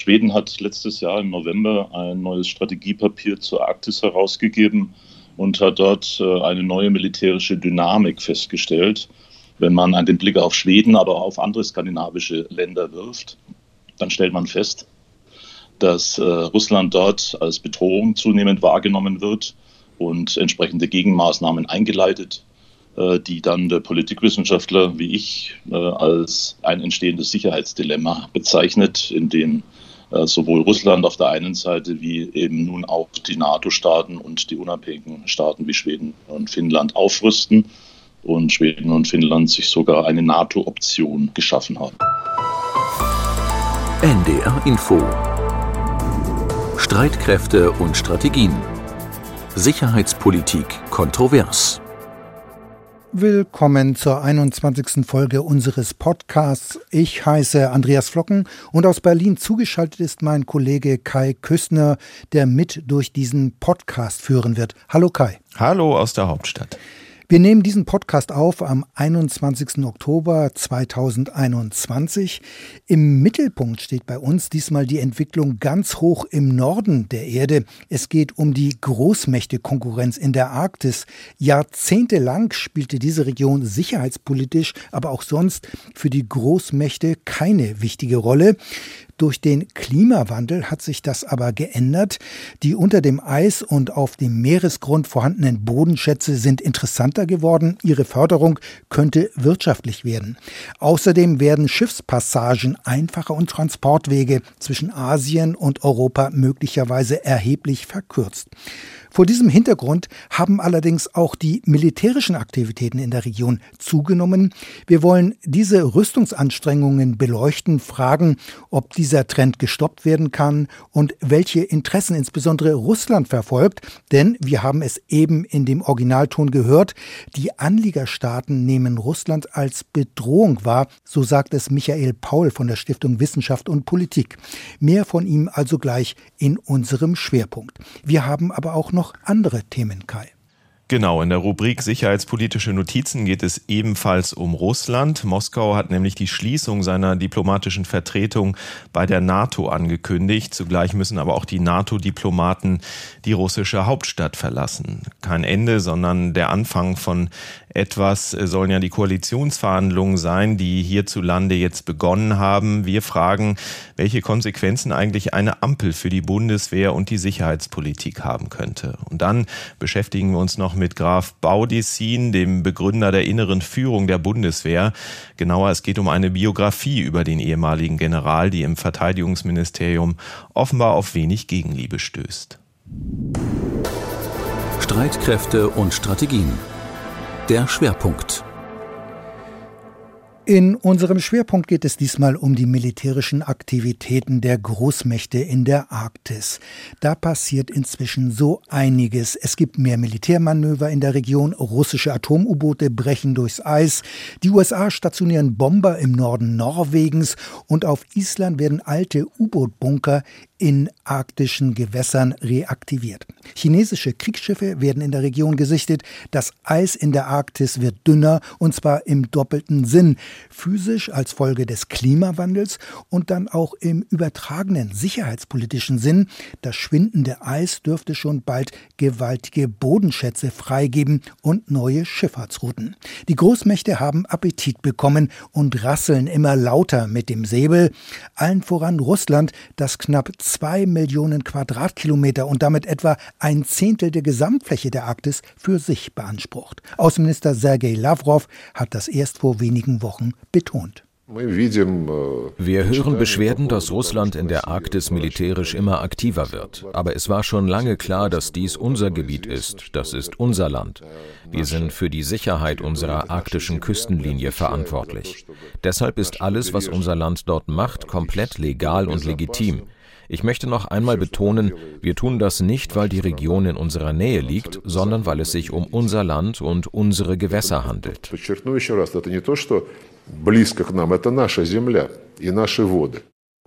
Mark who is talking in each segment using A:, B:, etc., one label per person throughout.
A: Schweden hat letztes Jahr im November ein neues Strategiepapier zur Arktis herausgegeben und hat dort äh, eine neue militärische Dynamik festgestellt. Wenn man den Blick auf Schweden, aber auch auf andere skandinavische Länder wirft, dann stellt man fest, dass äh, Russland dort als Bedrohung zunehmend wahrgenommen wird und entsprechende Gegenmaßnahmen eingeleitet, äh, die dann der Politikwissenschaftler wie ich als ein entstehendes Sicherheitsdilemma bezeichnet, in dem sowohl Russland auf der einen Seite wie eben nun auch die NATO-Staaten und die unabhängigen Staaten wie Schweden und Finnland aufrüsten und Schweden und Finnland sich sogar eine NATO-Option geschaffen haben.
B: NDR Info Streitkräfte und Strategien. Sicherheitspolitik kontrovers.
C: Willkommen zur 21. Folge unseres Podcasts. Ich heiße Andreas Flocken und aus Berlin zugeschaltet ist mein Kollege Kai Küssner, der mit durch diesen Podcast führen wird. Hallo Kai.
D: Hallo aus der Hauptstadt.
C: Wir nehmen diesen Podcast auf am 21. Oktober 2021. Im Mittelpunkt steht bei uns diesmal die Entwicklung ganz hoch im Norden der Erde. Es geht um die Großmächte-Konkurrenz in der Arktis. Jahrzehntelang spielte diese Region sicherheitspolitisch, aber auch sonst für die Großmächte keine wichtige Rolle. Durch den Klimawandel hat sich das aber geändert. Die unter dem Eis und auf dem Meeresgrund vorhandenen Bodenschätze sind interessanter geworden. Ihre Förderung könnte wirtschaftlich werden. Außerdem werden Schiffspassagen einfacher und Transportwege zwischen Asien und Europa möglicherweise erheblich verkürzt. Vor diesem Hintergrund haben allerdings auch die militärischen Aktivitäten in der Region zugenommen. Wir wollen diese Rüstungsanstrengungen beleuchten, fragen, ob dieser Trend gestoppt werden kann und welche Interessen insbesondere Russland verfolgt. Denn wir haben es eben in dem Originalton gehört, die Anliegerstaaten nehmen Russland als Bedrohung wahr, so sagt es Michael Paul von der Stiftung Wissenschaft und Politik. Mehr von ihm also gleich in unserem Schwerpunkt. Wir haben aber auch noch noch andere Themen, Kai.
D: Genau, in der Rubrik Sicherheitspolitische Notizen geht es ebenfalls um Russland. Moskau hat nämlich die Schließung seiner diplomatischen Vertretung bei der NATO angekündigt. Zugleich müssen aber auch die NATO-Diplomaten die russische Hauptstadt verlassen. Kein Ende, sondern der Anfang von etwas sollen ja die Koalitionsverhandlungen sein, die hierzulande jetzt begonnen haben. Wir fragen, welche Konsequenzen eigentlich eine Ampel für die Bundeswehr und die Sicherheitspolitik haben könnte. Und dann beschäftigen wir uns noch mit Graf Baudissin, dem Begründer der inneren Führung der Bundeswehr. Genauer, es geht um eine Biografie über den ehemaligen General, die im Verteidigungsministerium offenbar auf wenig Gegenliebe stößt.
B: Streitkräfte und Strategien der Schwerpunkt.
C: In unserem Schwerpunkt geht es diesmal um die militärischen Aktivitäten der Großmächte in der Arktis. Da passiert inzwischen so einiges. Es gibt mehr Militärmanöver in der Region, russische Atom-U-Boote brechen durchs Eis, die USA stationieren Bomber im Norden Norwegens und auf Island werden alte U-Boot-Bunker in arktischen Gewässern reaktiviert. Chinesische Kriegsschiffe werden in der Region gesichtet. Das Eis in der Arktis wird dünner und zwar im doppelten Sinn. Physisch als Folge des Klimawandels und dann auch im übertragenen sicherheitspolitischen Sinn. Das schwindende Eis dürfte schon bald gewaltige Bodenschätze freigeben und neue Schifffahrtsrouten. Die Großmächte haben Appetit bekommen und rasseln immer lauter mit dem Säbel. Allen voran Russland, das knapp zwei Millionen Quadratkilometer und damit etwa ein Zehntel der Gesamtfläche der Arktis für sich beansprucht. Außenminister Sergei Lavrov hat das erst vor wenigen Wochen betont.
E: Wir hören Beschwerden, dass Russland in der Arktis militärisch immer aktiver wird. Aber es war schon lange klar, dass dies unser Gebiet ist. Das ist unser Land. Wir sind für die Sicherheit unserer arktischen Küstenlinie verantwortlich. Deshalb ist alles, was unser Land dort macht, komplett legal und legitim. Ich möchte noch einmal betonen, wir tun das nicht, weil die Region in unserer Nähe liegt, sondern weil es sich um unser Land und unsere Gewässer handelt.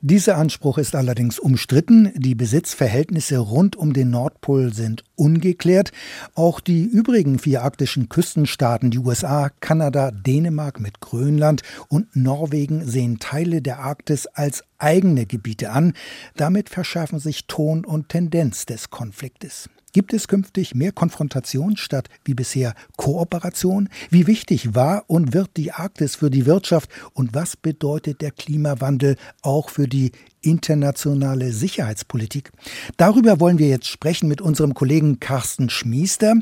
C: Dieser Anspruch ist allerdings umstritten. Die Besitzverhältnisse rund um den Nordpol sind ungeklärt. Auch die übrigen vier arktischen Küstenstaaten, die USA, Kanada, Dänemark mit Grönland und Norwegen, sehen Teile der Arktis als eigene Gebiete an. Damit verschärfen sich Ton und Tendenz des Konfliktes. Gibt es künftig mehr Konfrontation statt wie bisher Kooperation? Wie wichtig war und wird die Arktis für die Wirtschaft und was bedeutet der Klimawandel auch für die internationale Sicherheitspolitik. Darüber wollen wir jetzt sprechen mit unserem Kollegen Carsten Schmiester.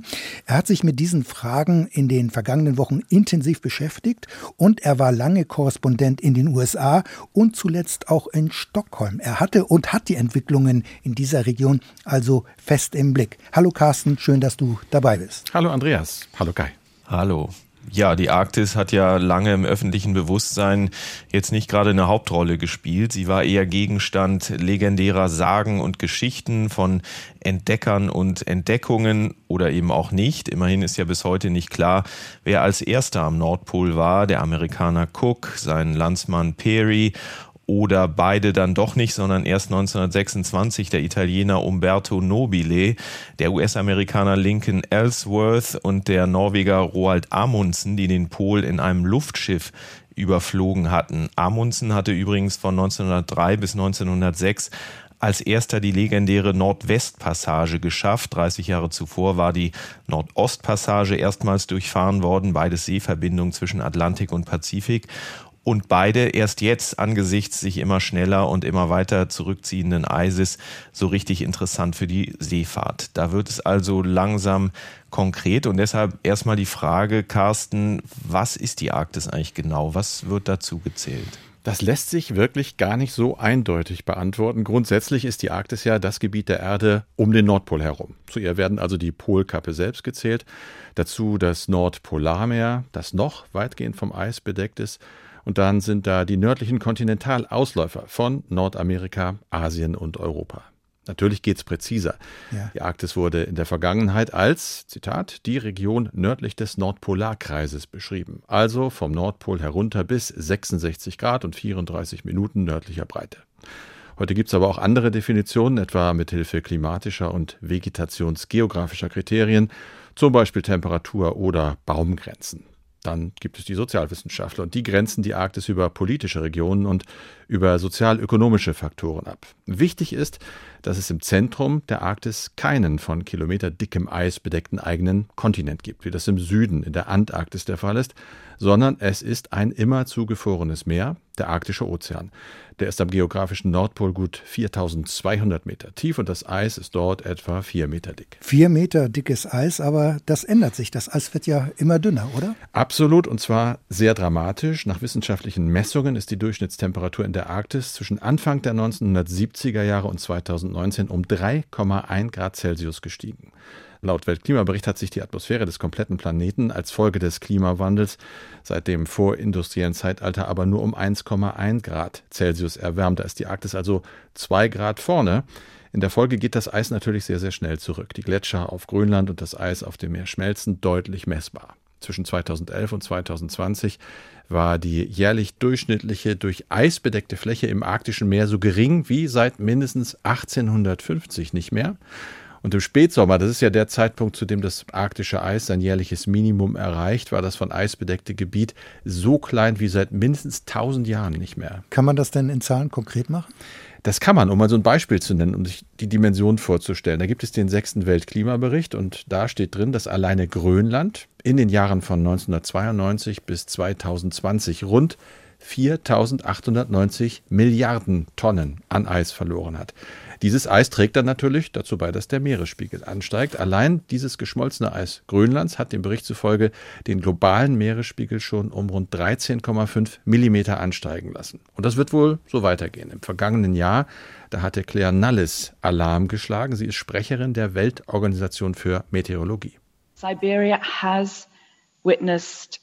C: Er hat sich mit diesen Fragen in den vergangenen Wochen intensiv beschäftigt und er war lange Korrespondent in den USA und zuletzt auch in Stockholm. Er hatte und hat die Entwicklungen in dieser Region also fest im Blick. Hallo Carsten, schön, dass du dabei bist.
F: Hallo Andreas. Hallo Kai.
D: Hallo. Ja, die Arktis hat ja lange im öffentlichen Bewusstsein jetzt nicht gerade eine Hauptrolle gespielt. Sie war eher Gegenstand legendärer Sagen und Geschichten von Entdeckern und Entdeckungen oder eben auch nicht. Immerhin ist ja bis heute nicht klar, wer als erster am Nordpol war. Der Amerikaner Cook, sein Landsmann Peary oder beide dann doch nicht, sondern erst 1926 der Italiener Umberto Nobile, der US-Amerikaner Lincoln Ellsworth und der Norweger Roald Amundsen, die den Pol in einem Luftschiff überflogen hatten. Amundsen hatte übrigens von 1903 bis 1906 als erster die legendäre Nordwestpassage geschafft. 30 Jahre zuvor war die Nordostpassage erstmals durchfahren worden, beides Seeverbindungen zwischen Atlantik und Pazifik und beide erst jetzt angesichts sich immer schneller und immer weiter zurückziehenden Eises so richtig interessant für die Seefahrt. Da wird es also langsam konkret und deshalb erstmal die Frage, Carsten, was ist die Arktis eigentlich genau? Was wird dazu gezählt?
F: Das lässt sich wirklich gar nicht so eindeutig beantworten. Grundsätzlich ist die Arktis ja das Gebiet der Erde um den Nordpol herum. Zu ihr werden also die Polkappe selbst gezählt, dazu das Nordpolarmeer, das noch weitgehend vom Eis bedeckt ist, und dann sind da die nördlichen Kontinentalausläufer von Nordamerika, Asien und Europa. Natürlich geht es präziser. Ja. Die Arktis wurde in der Vergangenheit als, Zitat, die Region nördlich des Nordpolarkreises beschrieben. Also vom Nordpol herunter bis 66 Grad und 34 Minuten nördlicher Breite. Heute gibt es aber auch andere Definitionen, etwa mit Hilfe klimatischer und vegetationsgeografischer Kriterien, zum Beispiel Temperatur oder Baumgrenzen. Dann gibt es die Sozialwissenschaftler und die grenzen die Arktis über politische Regionen und über sozialökonomische Faktoren ab. Wichtig ist, dass es im Zentrum der Arktis keinen von kilometerdickem Eis bedeckten eigenen Kontinent gibt, wie das im Süden in der Antarktis der Fall ist, sondern es ist ein immer zugefrorenes Meer, der Arktische Ozean. Der ist am geografischen Nordpol gut 4200 Meter tief und das Eis ist dort etwa vier Meter dick.
C: Vier Meter dickes Eis, aber das ändert sich. Das Eis wird ja immer dünner, oder?
F: Absolut und zwar sehr dramatisch. Nach wissenschaftlichen Messungen ist die Durchschnittstemperatur in der Arktis zwischen Anfang der 1970er Jahre und 2019 um 3,1 Grad Celsius gestiegen. Laut Weltklimabericht hat sich die Atmosphäre des kompletten Planeten als Folge des Klimawandels seit dem vorindustriellen Zeitalter aber nur um 1,1 Grad Celsius erwärmt. Da ist die Arktis also zwei Grad vorne. In der Folge geht das Eis natürlich sehr, sehr schnell zurück. Die Gletscher auf Grönland und das Eis auf dem Meer schmelzen deutlich messbar. Zwischen 2011 und 2020 war die jährlich durchschnittliche durch Eis bedeckte Fläche im arktischen Meer so gering wie seit mindestens 1850 nicht mehr. Und im Spätsommer, das ist ja der Zeitpunkt, zu dem das arktische Eis sein jährliches Minimum erreicht, war das von Eis bedeckte Gebiet so klein wie seit mindestens 1000 Jahren nicht mehr.
C: Kann man das denn in Zahlen konkret machen?
F: Das kann man, um mal so ein Beispiel zu nennen, um sich die Dimension vorzustellen. Da gibt es den sechsten Weltklimabericht und da steht drin, dass alleine Grönland in den Jahren von 1992 bis 2020 rund 4.890 Milliarden Tonnen an Eis verloren hat. Dieses Eis trägt dann natürlich dazu bei, dass der Meeresspiegel ansteigt. Allein dieses geschmolzene Eis Grönlands hat dem Bericht zufolge den globalen Meeresspiegel schon um rund 13,5 Millimeter ansteigen lassen. Und das wird wohl so weitergehen. Im vergangenen Jahr, da hatte Claire Nullis Alarm geschlagen. Sie ist Sprecherin der Weltorganisation für Meteorologie.
G: Siberia has witnessed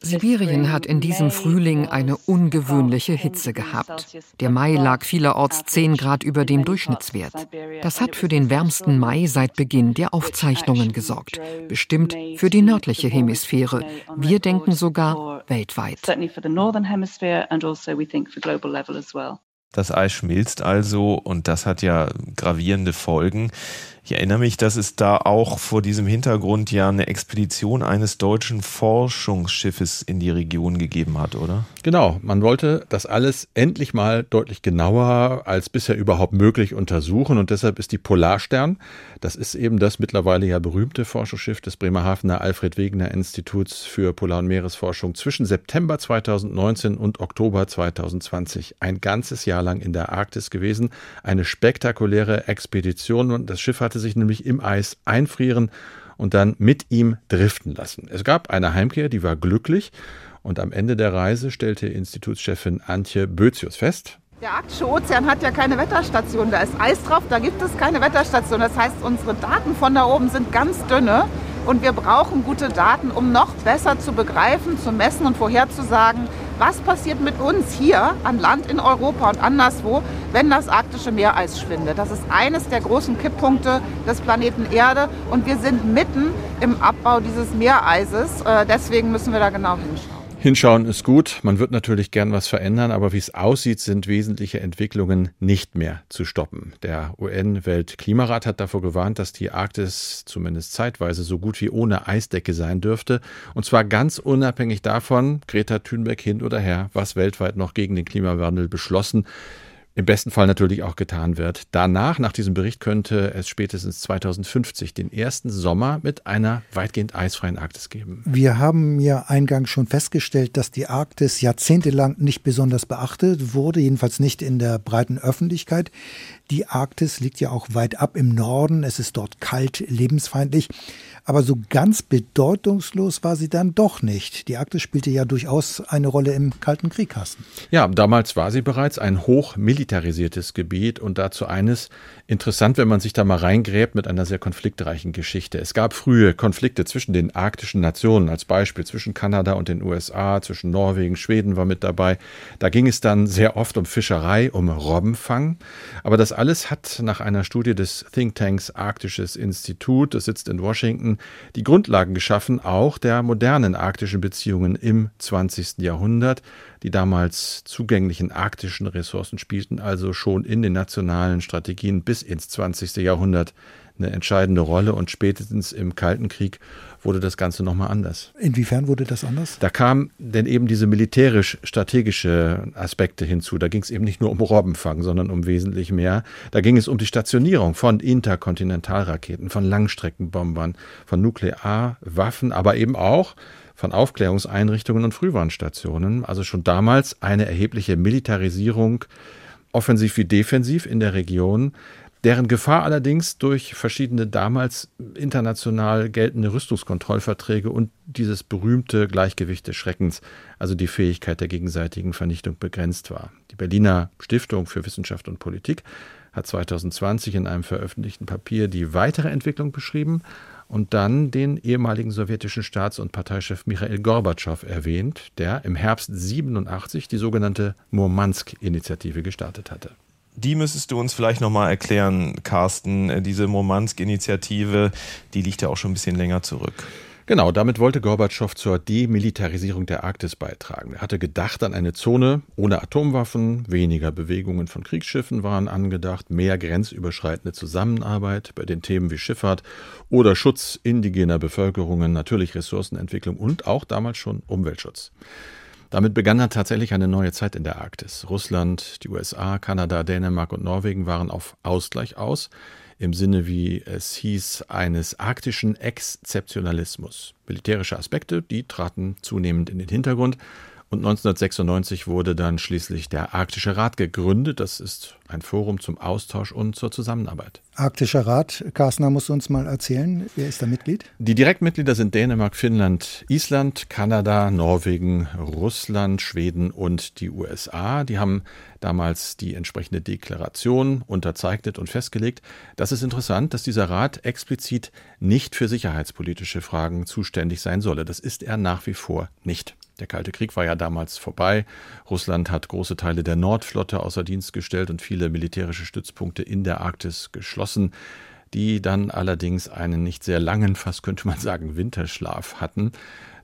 G: Sibirien hat in diesem Frühling eine ungewöhnliche Hitze gehabt. Der Mai lag vielerorts 10 Grad über dem Durchschnittswert. Das hat für den wärmsten Mai seit Beginn der Aufzeichnungen gesorgt. Bestimmt für die nördliche Hemisphäre. Wir denken sogar weltweit.
D: Das Eis schmilzt also und das hat ja gravierende Folgen. Ich erinnere mich, dass es da auch vor diesem Hintergrund ja eine Expedition eines deutschen Forschungsschiffes in die Region gegeben hat, oder?
F: Genau, man wollte das alles endlich mal deutlich genauer als bisher überhaupt möglich untersuchen und deshalb ist die Polarstern, das ist eben das mittlerweile ja berühmte Forschungsschiff des Bremerhavener Alfred Wegener Instituts für Polar- und Meeresforschung zwischen September 2019 und Oktober 2020 ein ganzes Jahr lang in der Arktis gewesen. Eine spektakuläre Expedition und das Schiff hatte hatte sich nämlich im Eis einfrieren und dann mit ihm driften lassen. Es gab eine Heimkehr, die war glücklich und am Ende der Reise stellte Institutschefin Antje Bözius fest,
H: der arktische Ozean hat ja keine Wetterstation. Da ist Eis drauf, da gibt es keine Wetterstation. Das heißt, unsere Daten von da oben sind ganz dünne und wir brauchen gute Daten, um noch besser zu begreifen, zu messen und vorherzusagen, was passiert mit uns hier an Land in Europa und anderswo, wenn das arktische Meereis schwindet. Das ist eines der großen Kipppunkte des Planeten Erde und wir sind mitten im Abbau dieses Meereises. Äh, deswegen müssen wir da genau hinschauen.
F: Hinschauen ist gut. Man wird natürlich gern was verändern, aber wie es aussieht, sind wesentliche Entwicklungen nicht mehr zu stoppen. Der UN-Weltklimarat hat davor gewarnt, dass die Arktis zumindest zeitweise so gut wie ohne Eisdecke sein dürfte. Und zwar ganz unabhängig davon, Greta Thunberg hin oder her, was weltweit noch gegen den Klimawandel beschlossen im besten Fall natürlich auch getan wird. Danach, nach diesem Bericht, könnte es spätestens 2050 den ersten Sommer mit einer weitgehend eisfreien Arktis geben.
C: Wir haben ja eingangs schon festgestellt, dass die Arktis jahrzehntelang nicht besonders beachtet wurde, jedenfalls nicht in der breiten Öffentlichkeit. Die Arktis liegt ja auch weit ab im Norden, es ist dort kalt, lebensfeindlich. Aber so ganz bedeutungslos war sie dann doch nicht. Die Arktis spielte ja durchaus eine Rolle im Kalten Krieg, Carsten.
F: Ja, damals war sie bereits ein hochmilitarisiertes Gebiet und dazu eines interessant, wenn man sich da mal reingräbt mit einer sehr konfliktreichen Geschichte. Es gab frühe Konflikte zwischen den arktischen Nationen, als Beispiel zwischen Kanada und den USA, zwischen Norwegen, Schweden war mit dabei. Da ging es dann sehr oft um Fischerei, um Robbenfang. Aber das alles hat nach einer Studie des Thinktanks Arktisches Institut, das sitzt in Washington, die Grundlagen geschaffen, auch der modernen arktischen Beziehungen im 20. Jahrhundert. Die damals zugänglichen arktischen Ressourcen spielten also schon in den nationalen Strategien bis ins 20. Jahrhundert eine entscheidende Rolle und spätestens im Kalten Krieg wurde das Ganze nochmal anders.
C: Inwiefern wurde das anders?
F: Da kamen denn eben diese militärisch-strategische Aspekte hinzu. Da ging es eben nicht nur um Robbenfang, sondern um wesentlich mehr. Da ging es um die Stationierung von Interkontinentalraketen, von Langstreckenbombern, von Nuklearwaffen, aber eben auch von Aufklärungseinrichtungen und Frühwarnstationen. Also schon damals eine erhebliche Militarisierung, offensiv wie defensiv in der Region deren Gefahr allerdings durch verschiedene damals international geltende Rüstungskontrollverträge und dieses berühmte Gleichgewicht des Schreckens, also die Fähigkeit der gegenseitigen Vernichtung, begrenzt war. Die Berliner Stiftung für Wissenschaft und Politik hat 2020 in einem veröffentlichten Papier die weitere Entwicklung beschrieben und dann den ehemaligen sowjetischen Staats- und Parteichef Michael Gorbatschow erwähnt, der im Herbst 87 die sogenannte Murmansk-Initiative gestartet hatte.
D: Die müsstest du uns vielleicht nochmal erklären, Carsten. Äh, diese Murmansk-Initiative, die liegt ja auch schon ein bisschen länger zurück.
F: Genau, damit wollte Gorbatschow zur Demilitarisierung der Arktis beitragen. Er hatte gedacht an eine Zone ohne Atomwaffen, weniger Bewegungen von Kriegsschiffen waren angedacht, mehr grenzüberschreitende Zusammenarbeit bei den Themen wie Schifffahrt oder Schutz indigener Bevölkerungen, natürlich Ressourcenentwicklung und auch damals schon Umweltschutz. Damit begann dann tatsächlich eine neue Zeit in der Arktis. Russland, die USA, Kanada, Dänemark und Norwegen waren auf Ausgleich aus, im Sinne, wie es hieß, eines arktischen Exzeptionalismus. Militärische Aspekte, die traten zunehmend in den Hintergrund Und 1996 wurde dann schließlich der Arktische Rat gegründet. Das ist ein Forum zum Austausch und zur Zusammenarbeit.
C: Arktischer Rat, Carsten, musst du uns mal erzählen, wer ist da Mitglied?
F: Die Direktmitglieder sind Dänemark, Finnland, Island, Kanada, Norwegen, Russland, Schweden und die USA. Die haben damals die entsprechende Deklaration unterzeichnet und festgelegt. Das ist interessant, dass dieser Rat explizit nicht für sicherheitspolitische Fragen zuständig sein solle. Das ist er nach wie vor nicht. Der Kalte Krieg war ja damals vorbei. Russland hat große Teile der Nordflotte außer Dienst gestellt und viele militärische Stützpunkte in der Arktis geschlossen, die dann allerdings einen nicht sehr langen, fast könnte man sagen, Winterschlaf hatten.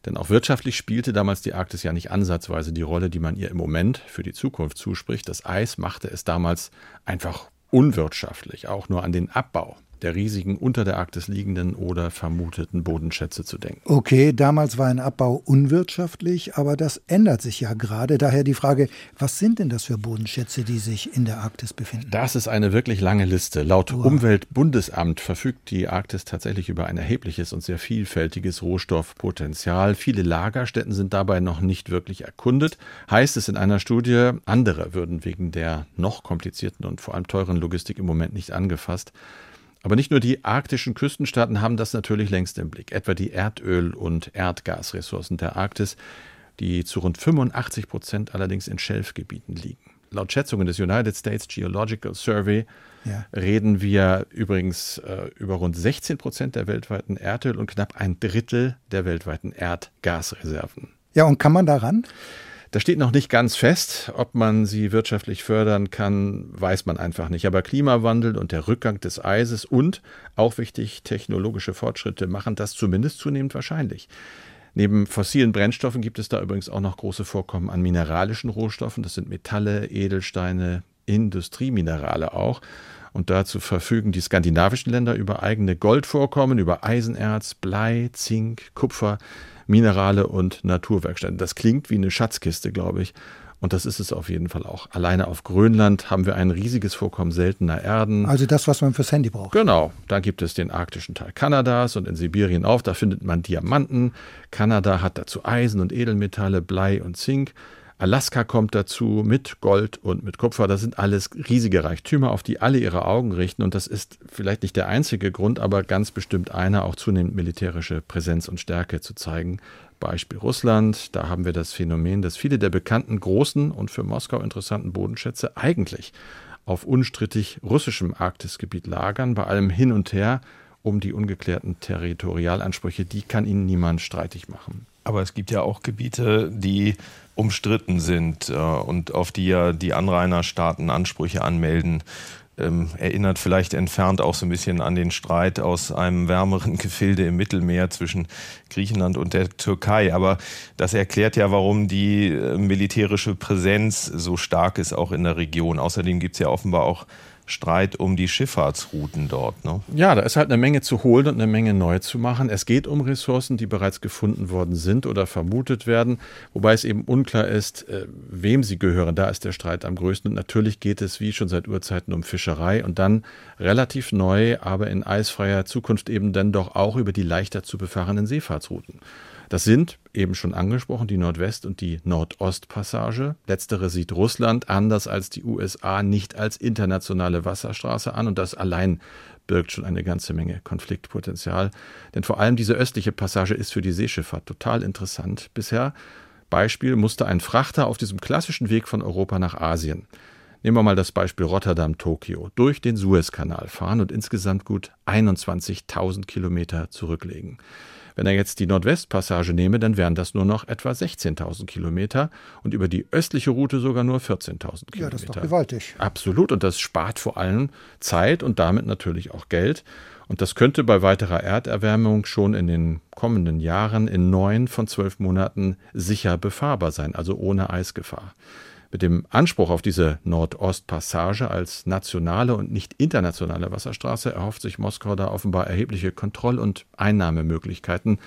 F: Denn auch wirtschaftlich spielte damals die Arktis ja nicht ansatzweise die Rolle, die man ihr im Moment für die Zukunft zuspricht. Das Eis machte es damals einfach unwirtschaftlich, auch nur an den Abbau der riesigen unter der Arktis liegenden oder vermuteten Bodenschätze zu denken.
C: Okay, damals war ein Abbau unwirtschaftlich, aber das ändert sich ja gerade. Daher die Frage, was sind denn das für Bodenschätze, die sich in der Arktis befinden?
F: Das ist eine wirklich lange Liste. Laut wow. Umweltbundesamt verfügt die Arktis tatsächlich über ein erhebliches und sehr vielfältiges Rohstoffpotenzial. Viele Lagerstätten sind dabei noch nicht wirklich erkundet. Heißt es in einer Studie, andere würden wegen der noch komplizierten und vor allem teuren Logistik im Moment nicht angefasst. Aber nicht nur die arktischen Küstenstaaten haben das natürlich längst im Blick, etwa die Erdöl- und Erdgasressourcen der Arktis, die zu rund 85 Prozent allerdings in Schelfgebieten liegen. Laut Schätzungen des United States Geological Survey ja. reden wir übrigens äh, über rund 16 Prozent der weltweiten Erdöl- und knapp ein Drittel der weltweiten Erdgasreserven.
C: Ja, und kann man daran?
F: Das steht noch nicht ganz fest. Ob man sie wirtschaftlich fördern kann, weiß man einfach nicht. Aber Klimawandel und der Rückgang des Eises und, auch wichtig, technologische Fortschritte machen das zumindest zunehmend wahrscheinlich. Neben fossilen Brennstoffen gibt es da übrigens auch noch große Vorkommen an mineralischen Rohstoffen. Das sind Metalle, Edelsteine, Industrieminerale auch. Und dazu verfügen die skandinavischen Länder über eigene Goldvorkommen, über Eisenerz, Blei, Zink, Kupfer, Minerale und Naturwerkstätten. Das klingt wie eine Schatzkiste, glaube ich. Und das ist es auf jeden Fall auch. Alleine auf Grönland haben wir ein riesiges Vorkommen seltener Erden.
C: Also das, was man fürs Handy braucht.
F: Genau. Da gibt es den arktischen Teil Kanadas und in Sibirien auch. Da findet man Diamanten. Kanada hat dazu Eisen und Edelmetalle, Blei und Zink. Alaska kommt dazu mit Gold und mit Kupfer. Das sind alles riesige Reichtümer, auf die alle ihre Augen richten. Und das ist vielleicht nicht der einzige Grund, aber ganz bestimmt einer, auch zunehmend militärische Präsenz und Stärke zu zeigen. Beispiel Russland. Da haben wir das Phänomen, dass viele der bekannten großen und für Moskau interessanten Bodenschätze eigentlich auf unstrittig russischem Arktisgebiet lagern, bei allem hin und her um die ungeklärten Territorialansprüche, die kann ihnen niemand streitig machen.
D: Aber es gibt ja auch Gebiete, die umstritten sind äh, und auf die ja die Anrainerstaaten Ansprüche anmelden. Ähm, erinnert vielleicht entfernt auch so ein bisschen an den Streit aus einem wärmeren Gefilde im Mittelmeer zwischen Griechenland und der Türkei. Aber das erklärt ja, warum die äh, militärische Präsenz so stark ist, auch in der Region. Außerdem gibt es ja offenbar auch Streit um die Schifffahrtsrouten dort. Ne?
F: Ja, da ist halt eine Menge zu holen und eine Menge neu zu machen. Es geht um Ressourcen, die bereits gefunden worden sind oder vermutet werden, wobei es eben unklar ist, äh, wem sie gehören. Da ist der Streit am größten. Und natürlich geht es wie schon seit Urzeiten um Fischerei und dann relativ neu, aber in eisfreier Zukunft eben dann doch auch über die leichter zu befahrenen Seefahrtsrouten. Das sind eben schon angesprochen die Nordwest- und die Nordostpassage. Letztere sieht Russland anders als die USA nicht als internationale Wasserstraße an und das allein birgt schon eine ganze Menge Konfliktpotenzial. Denn vor allem diese östliche Passage ist für die Seeschifffahrt total interessant. Bisher Beispiel musste ein Frachter auf diesem klassischen Weg von Europa nach Asien Nehmen wir mal das Beispiel Rotterdam-Tokio. Durch den Suezkanal fahren und insgesamt gut 21.000 Kilometer zurücklegen. Wenn er jetzt die Nordwestpassage nehme, dann wären das nur noch etwa 16.000 Kilometer und über die östliche Route sogar nur 14.000 Kilometer.
C: Ja, das ist doch gewaltig.
F: Absolut. Und das spart vor allem Zeit und damit natürlich auch Geld. Und das könnte bei weiterer Erderwärmung schon in den kommenden Jahren in neun von zwölf Monaten sicher befahrbar sein, also ohne Eisgefahr. Mit dem Anspruch auf diese Nordostpassage als nationale und nicht internationale Wasserstraße erhofft sich Moskau da offenbar erhebliche Kontroll- und Einnahmemöglichkeiten.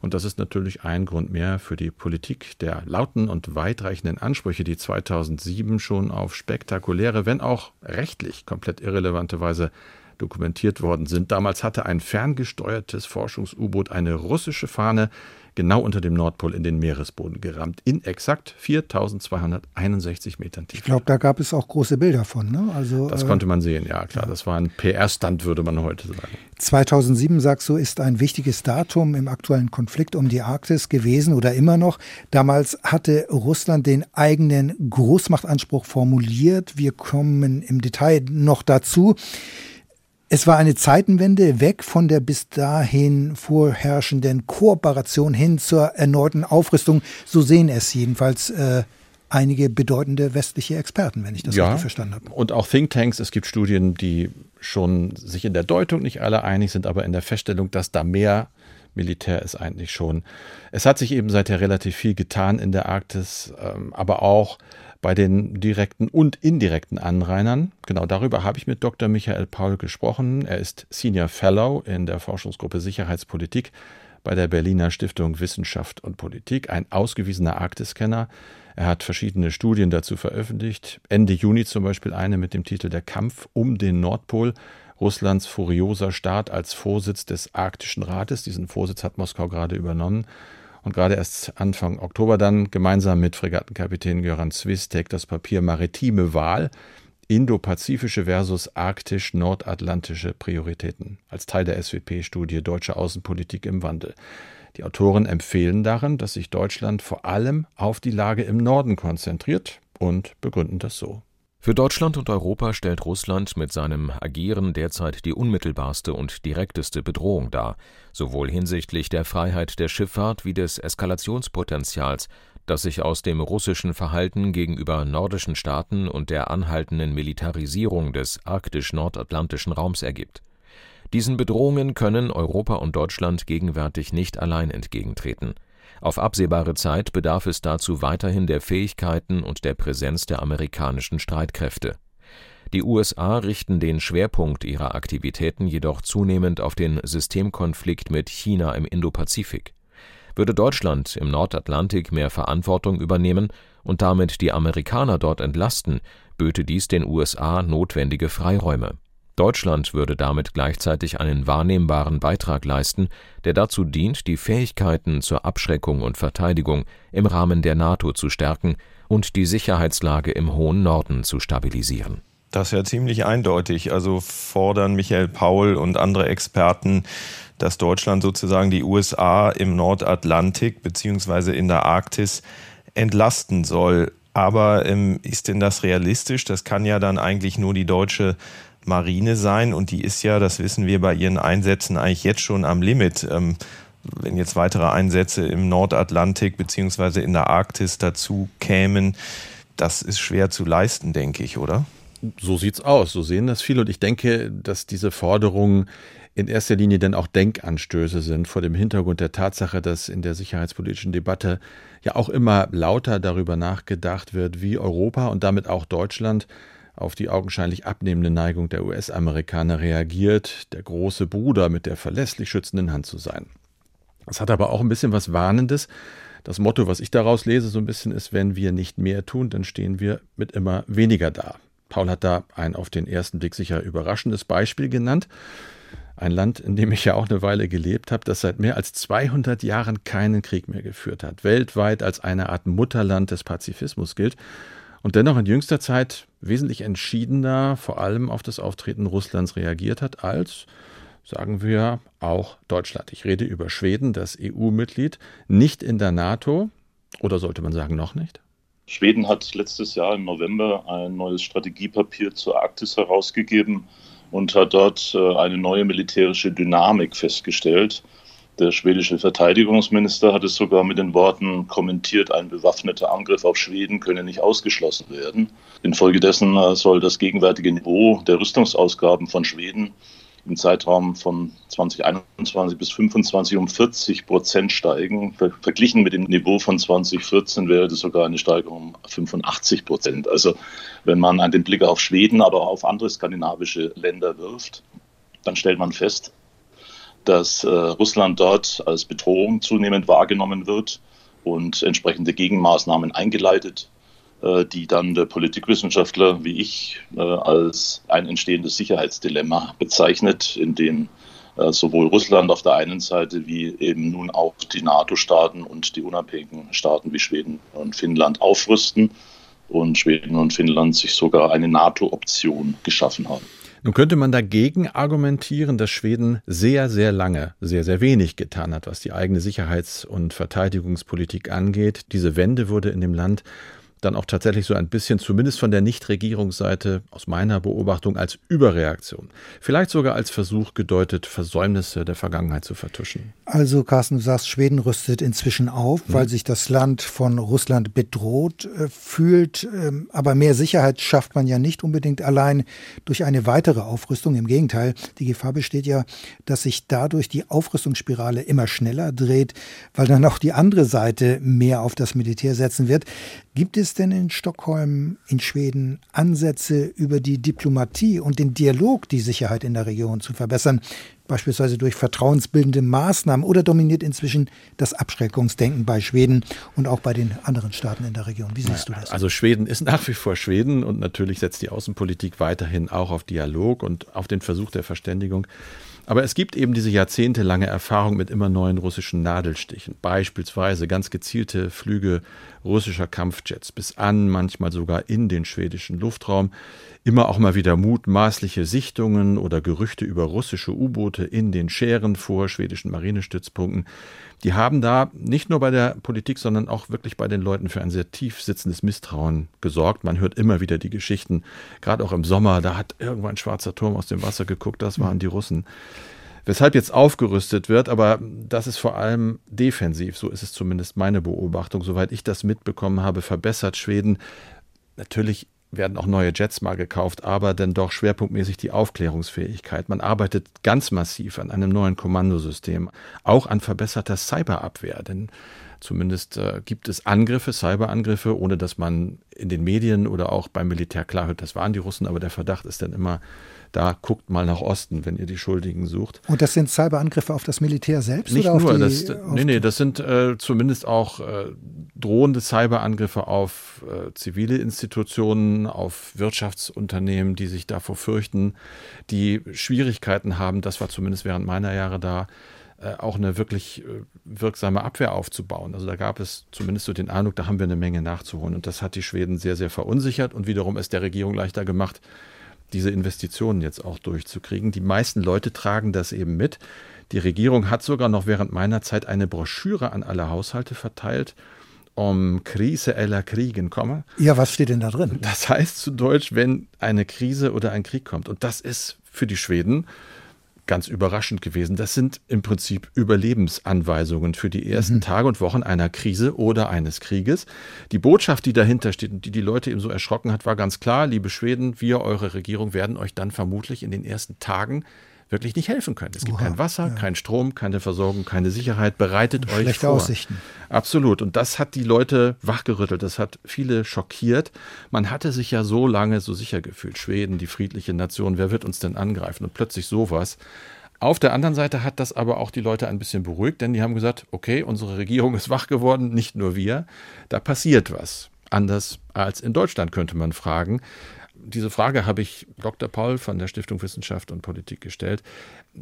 F: Und das ist natürlich ein Grund mehr für die Politik der lauten und weitreichenden Ansprüche, die 2007 schon auf spektakuläre, wenn auch rechtlich komplett irrelevante Weise dokumentiert worden sind. Damals hatte ein ferngesteuertes Forschungs-U-Boot eine russische Fahne genau unter dem Nordpol in den Meeresboden gerammt, in exakt 4261 Metern Tiefe.
C: Ich glaube, da gab es auch große Bilder von. Ne?
F: Also, das äh, konnte man sehen, ja klar. Ja. Das war ein PR-Stand, würde man heute sagen.
C: 2007, sagst du, ist ein wichtiges Datum im aktuellen Konflikt um die Arktis gewesen oder immer noch. Damals hatte Russland den eigenen Großmachtanspruch formuliert. Wir kommen im Detail noch dazu. Es war eine Zeitenwende weg von der bis dahin vorherrschenden Kooperation hin zur erneuten Aufrüstung. So sehen es jedenfalls äh, einige bedeutende westliche Experten, wenn ich das ja, richtig verstanden habe.
F: Und auch Thinktanks. Es gibt Studien, die schon sich in der Deutung nicht alle einig sind, aber in der Feststellung, dass da mehr Militär ist eigentlich schon. Es hat sich eben seither relativ viel getan in der Arktis, ähm, aber auch bei den direkten und indirekten Anrainern. Genau darüber habe ich mit Dr. Michael Paul gesprochen. Er ist Senior Fellow in der Forschungsgruppe Sicherheitspolitik bei der Berliner Stiftung Wissenschaft und Politik, ein ausgewiesener Arktiskenner. Er hat verschiedene Studien dazu veröffentlicht. Ende Juni zum Beispiel eine mit dem Titel Der Kampf um den Nordpol. Russlands furioser Staat als Vorsitz des Arktischen Rates. Diesen Vorsitz hat Moskau gerade übernommen und gerade erst Anfang Oktober dann gemeinsam mit Fregattenkapitän Göran Zwistek das Papier Maritime Wahl Indo-Pazifische versus arktisch-nordatlantische Prioritäten als Teil der SWP-Studie Deutsche Außenpolitik im Wandel. Die Autoren empfehlen darin, dass sich Deutschland vor allem auf die Lage im Norden konzentriert und begründen das so.
E: Für Deutschland und Europa stellt Russland mit seinem Agieren derzeit die unmittelbarste und direkteste Bedrohung dar, sowohl hinsichtlich der Freiheit der Schifffahrt wie des Eskalationspotenzials, das sich aus dem russischen Verhalten gegenüber nordischen Staaten und der anhaltenden Militarisierung des arktisch-nordatlantischen Raums ergibt. Diesen Bedrohungen können Europa und Deutschland gegenwärtig nicht allein entgegentreten auf absehbare Zeit bedarf es dazu weiterhin der Fähigkeiten und der Präsenz der amerikanischen Streitkräfte. Die USA richten den Schwerpunkt ihrer Aktivitäten jedoch zunehmend auf den Systemkonflikt mit China im Indopazifik. Würde Deutschland im Nordatlantik mehr Verantwortung übernehmen und damit die Amerikaner dort entlasten, böte dies den USA notwendige Freiräume Deutschland würde damit gleichzeitig einen wahrnehmbaren Beitrag leisten, der dazu dient, die Fähigkeiten zur Abschreckung und Verteidigung im Rahmen der NATO zu stärken und die Sicherheitslage im hohen Norden zu stabilisieren.
D: Das ist ja ziemlich eindeutig. Also fordern Michael Paul und andere Experten, dass Deutschland sozusagen die USA im Nordatlantik bzw. in der Arktis entlasten soll. Aber ähm, ist denn das realistisch? Das kann ja dann eigentlich nur die deutsche Marine sein und die ist ja, das wissen wir bei ihren Einsätzen eigentlich jetzt schon am Limit. Ähm, wenn jetzt weitere Einsätze im Nordatlantik beziehungsweise in der Arktis dazu kämen, das ist schwer zu leisten, denke ich, oder?
F: So sieht's aus. So sehen das viele. Und ich denke, dass diese Forderungen in erster Linie dann auch Denkanstöße sind vor dem Hintergrund der Tatsache, dass in der sicherheitspolitischen Debatte ja auch immer lauter darüber nachgedacht wird, wie Europa und damit auch Deutschland auf die augenscheinlich abnehmende Neigung der US-Amerikaner reagiert, der große Bruder mit der verlässlich schützenden Hand zu sein. Es hat aber auch ein bisschen was Warnendes. Das Motto, was ich daraus lese, so ein bisschen ist, wenn wir nicht mehr tun, dann stehen wir mit immer weniger da. Paul hat da ein auf den ersten Blick sicher überraschendes Beispiel genannt. Ein Land, in dem ich ja auch eine Weile gelebt habe, das seit mehr als 200 Jahren keinen Krieg mehr geführt hat, weltweit als eine Art Mutterland des Pazifismus gilt und dennoch in jüngster Zeit wesentlich entschiedener vor allem auf das Auftreten Russlands reagiert hat als, sagen wir, auch Deutschland. Ich rede über Schweden, das EU-Mitglied, nicht in der NATO oder sollte man sagen noch nicht?
A: Schweden hat letztes Jahr im November ein neues Strategiepapier zur Arktis herausgegeben und hat dort äh, eine neue militärische Dynamik festgestellt. Der schwedische Verteidigungsminister hat es sogar mit den Worten kommentiert, ein bewaffneter Angriff auf Schweden könne nicht ausgeschlossen werden. Infolgedessen äh, soll das gegenwärtige Niveau der Rüstungsausgaben von Schweden im Zeitraum von 2021 bis 2025 um 40 Prozent steigen. Verglichen mit dem Niveau von 2014 wäre das sogar eine Steigerung um 85 Prozent. Also wenn man einen Blick auf Schweden, aber auch auf andere skandinavische Länder wirft, dann stellt man fest, dass äh, Russland dort als Bedrohung zunehmend wahrgenommen wird und entsprechende Gegenmaßnahmen eingeleitet äh, die dann der Politikwissenschaftler wie ich äh, als ein entstehendes Sicherheitsdilemma bezeichnet, in dem äh, sowohl Russland auf der einen Seite wie eben nun auch die NATO-Staaten und die unabhängigen Staaten wie Schweden und Finnland aufrüsten und Schweden und Finnland sich sogar eine NATO-Option geschaffen haben.
F: Nun könnte man dagegen argumentieren, dass Schweden sehr, sehr lange sehr, sehr wenig getan hat, was die eigene Sicherheits- und Verteidigungspolitik angeht. Diese Wende wurde in dem Land dann auch tatsächlich so ein bisschen, zumindest von der Nichtregierungsseite, aus meiner Beobachtung, als Überreaktion. Vielleicht sogar als Versuch gedeutet, Versäumnisse der Vergangenheit zu vertuschen.
C: Also, Carsten, du sagst, Schweden rüstet inzwischen auf, mhm. weil sich das Land von Russland bedroht äh, fühlt. Ähm, aber mehr Sicherheit schafft man ja nicht unbedingt allein durch eine weitere Aufrüstung. Im Gegenteil, die Gefahr besteht ja, dass sich dadurch die Aufrüstungsspirale immer schneller dreht, weil dann auch die andere Seite mehr auf das Militär setzen wird. Gibt es denn in Stockholm, in Schweden, Ansätze über die Diplomatie und den Dialog, die Sicherheit in der Region zu verbessern, beispielsweise durch vertrauensbildende Maßnahmen, oder dominiert inzwischen das Abschreckungsdenken bei Schweden und auch bei den anderen Staaten in der Region? Wie siehst du das?
F: Also Schweden ist nach wie vor Schweden und natürlich setzt die Außenpolitik weiterhin auch auf Dialog und auf den Versuch der Verständigung. Aber es gibt eben diese jahrzehntelange Erfahrung mit immer neuen russischen Nadelstichen, beispielsweise ganz gezielte Flüge russischer Kampfjets bis an, manchmal sogar in den schwedischen Luftraum, immer auch mal wieder mutmaßliche Sichtungen oder Gerüchte über russische U-Boote in den Schären vor schwedischen Marinestützpunkten. Die haben da nicht nur bei der Politik, sondern auch wirklich bei den Leuten für ein sehr tief sitzendes Misstrauen gesorgt. Man hört immer wieder die Geschichten, gerade auch im Sommer, da hat irgendwo ein schwarzer Turm aus dem Wasser geguckt, das waren die Russen weshalb jetzt aufgerüstet wird, aber das ist vor allem defensiv, so ist es zumindest meine Beobachtung. Soweit ich das mitbekommen habe, verbessert Schweden natürlich werden auch neue Jets mal gekauft, aber dann doch schwerpunktmäßig die Aufklärungsfähigkeit. Man arbeitet ganz massiv an einem neuen Kommandosystem, auch an verbesserter Cyberabwehr, denn zumindest äh, gibt es Angriffe, Cyberangriffe, ohne dass man in den Medien oder auch beim Militär klar hört, das waren die Russen, aber der Verdacht ist dann immer da guckt mal nach Osten, wenn ihr die Schuldigen sucht.
C: Und das sind Cyberangriffe auf das Militär selbst?
F: Nicht
C: oder
F: nur,
C: die,
F: das, nee, nee, das sind äh, zumindest auch äh, drohende Cyberangriffe auf äh, zivile Institutionen, auf Wirtschaftsunternehmen, die sich davor fürchten, die Schwierigkeiten haben, das war zumindest während meiner Jahre da, äh, auch eine wirklich äh, wirksame Abwehr aufzubauen. Also da gab es zumindest so den Eindruck, da haben wir eine Menge nachzuholen. Und das hat die Schweden sehr, sehr verunsichert und wiederum ist der Regierung leichter gemacht, diese Investitionen jetzt auch durchzukriegen. Die meisten Leute tragen das eben mit. Die Regierung hat sogar noch während meiner Zeit eine Broschüre an alle Haushalte verteilt, um Krise eller Kriegen komme.
C: Ja, was steht denn da drin?
F: Das heißt zu Deutsch, wenn eine Krise oder ein Krieg kommt. Und das ist für die Schweden ganz überraschend gewesen. Das sind im Prinzip Überlebensanweisungen für die ersten mhm. Tage und Wochen einer Krise oder eines Krieges. Die Botschaft, die dahinter steht und die die Leute eben so erschrocken hat, war ganz klar, liebe Schweden, wir, eure Regierung, werden euch dann vermutlich in den ersten Tagen wirklich nicht helfen können. Es gibt Oha, kein Wasser, ja. kein Strom, keine Versorgung, keine Sicherheit. Bereitet euch
C: Schlechte
F: vor.
C: Aussichten.
F: Absolut. Und das hat die Leute wachgerüttelt. Das hat viele schockiert. Man hatte sich ja so lange so sicher gefühlt. Schweden, die friedliche Nation, wer wird uns denn angreifen? Und plötzlich sowas. Auf der anderen Seite hat das aber auch die Leute ein bisschen beruhigt, denn die haben gesagt, okay, unsere Regierung ist wach geworden, nicht nur wir. Da passiert was. Anders als in Deutschland könnte man fragen diese Frage habe ich Dr. Paul von der Stiftung Wissenschaft und Politik gestellt.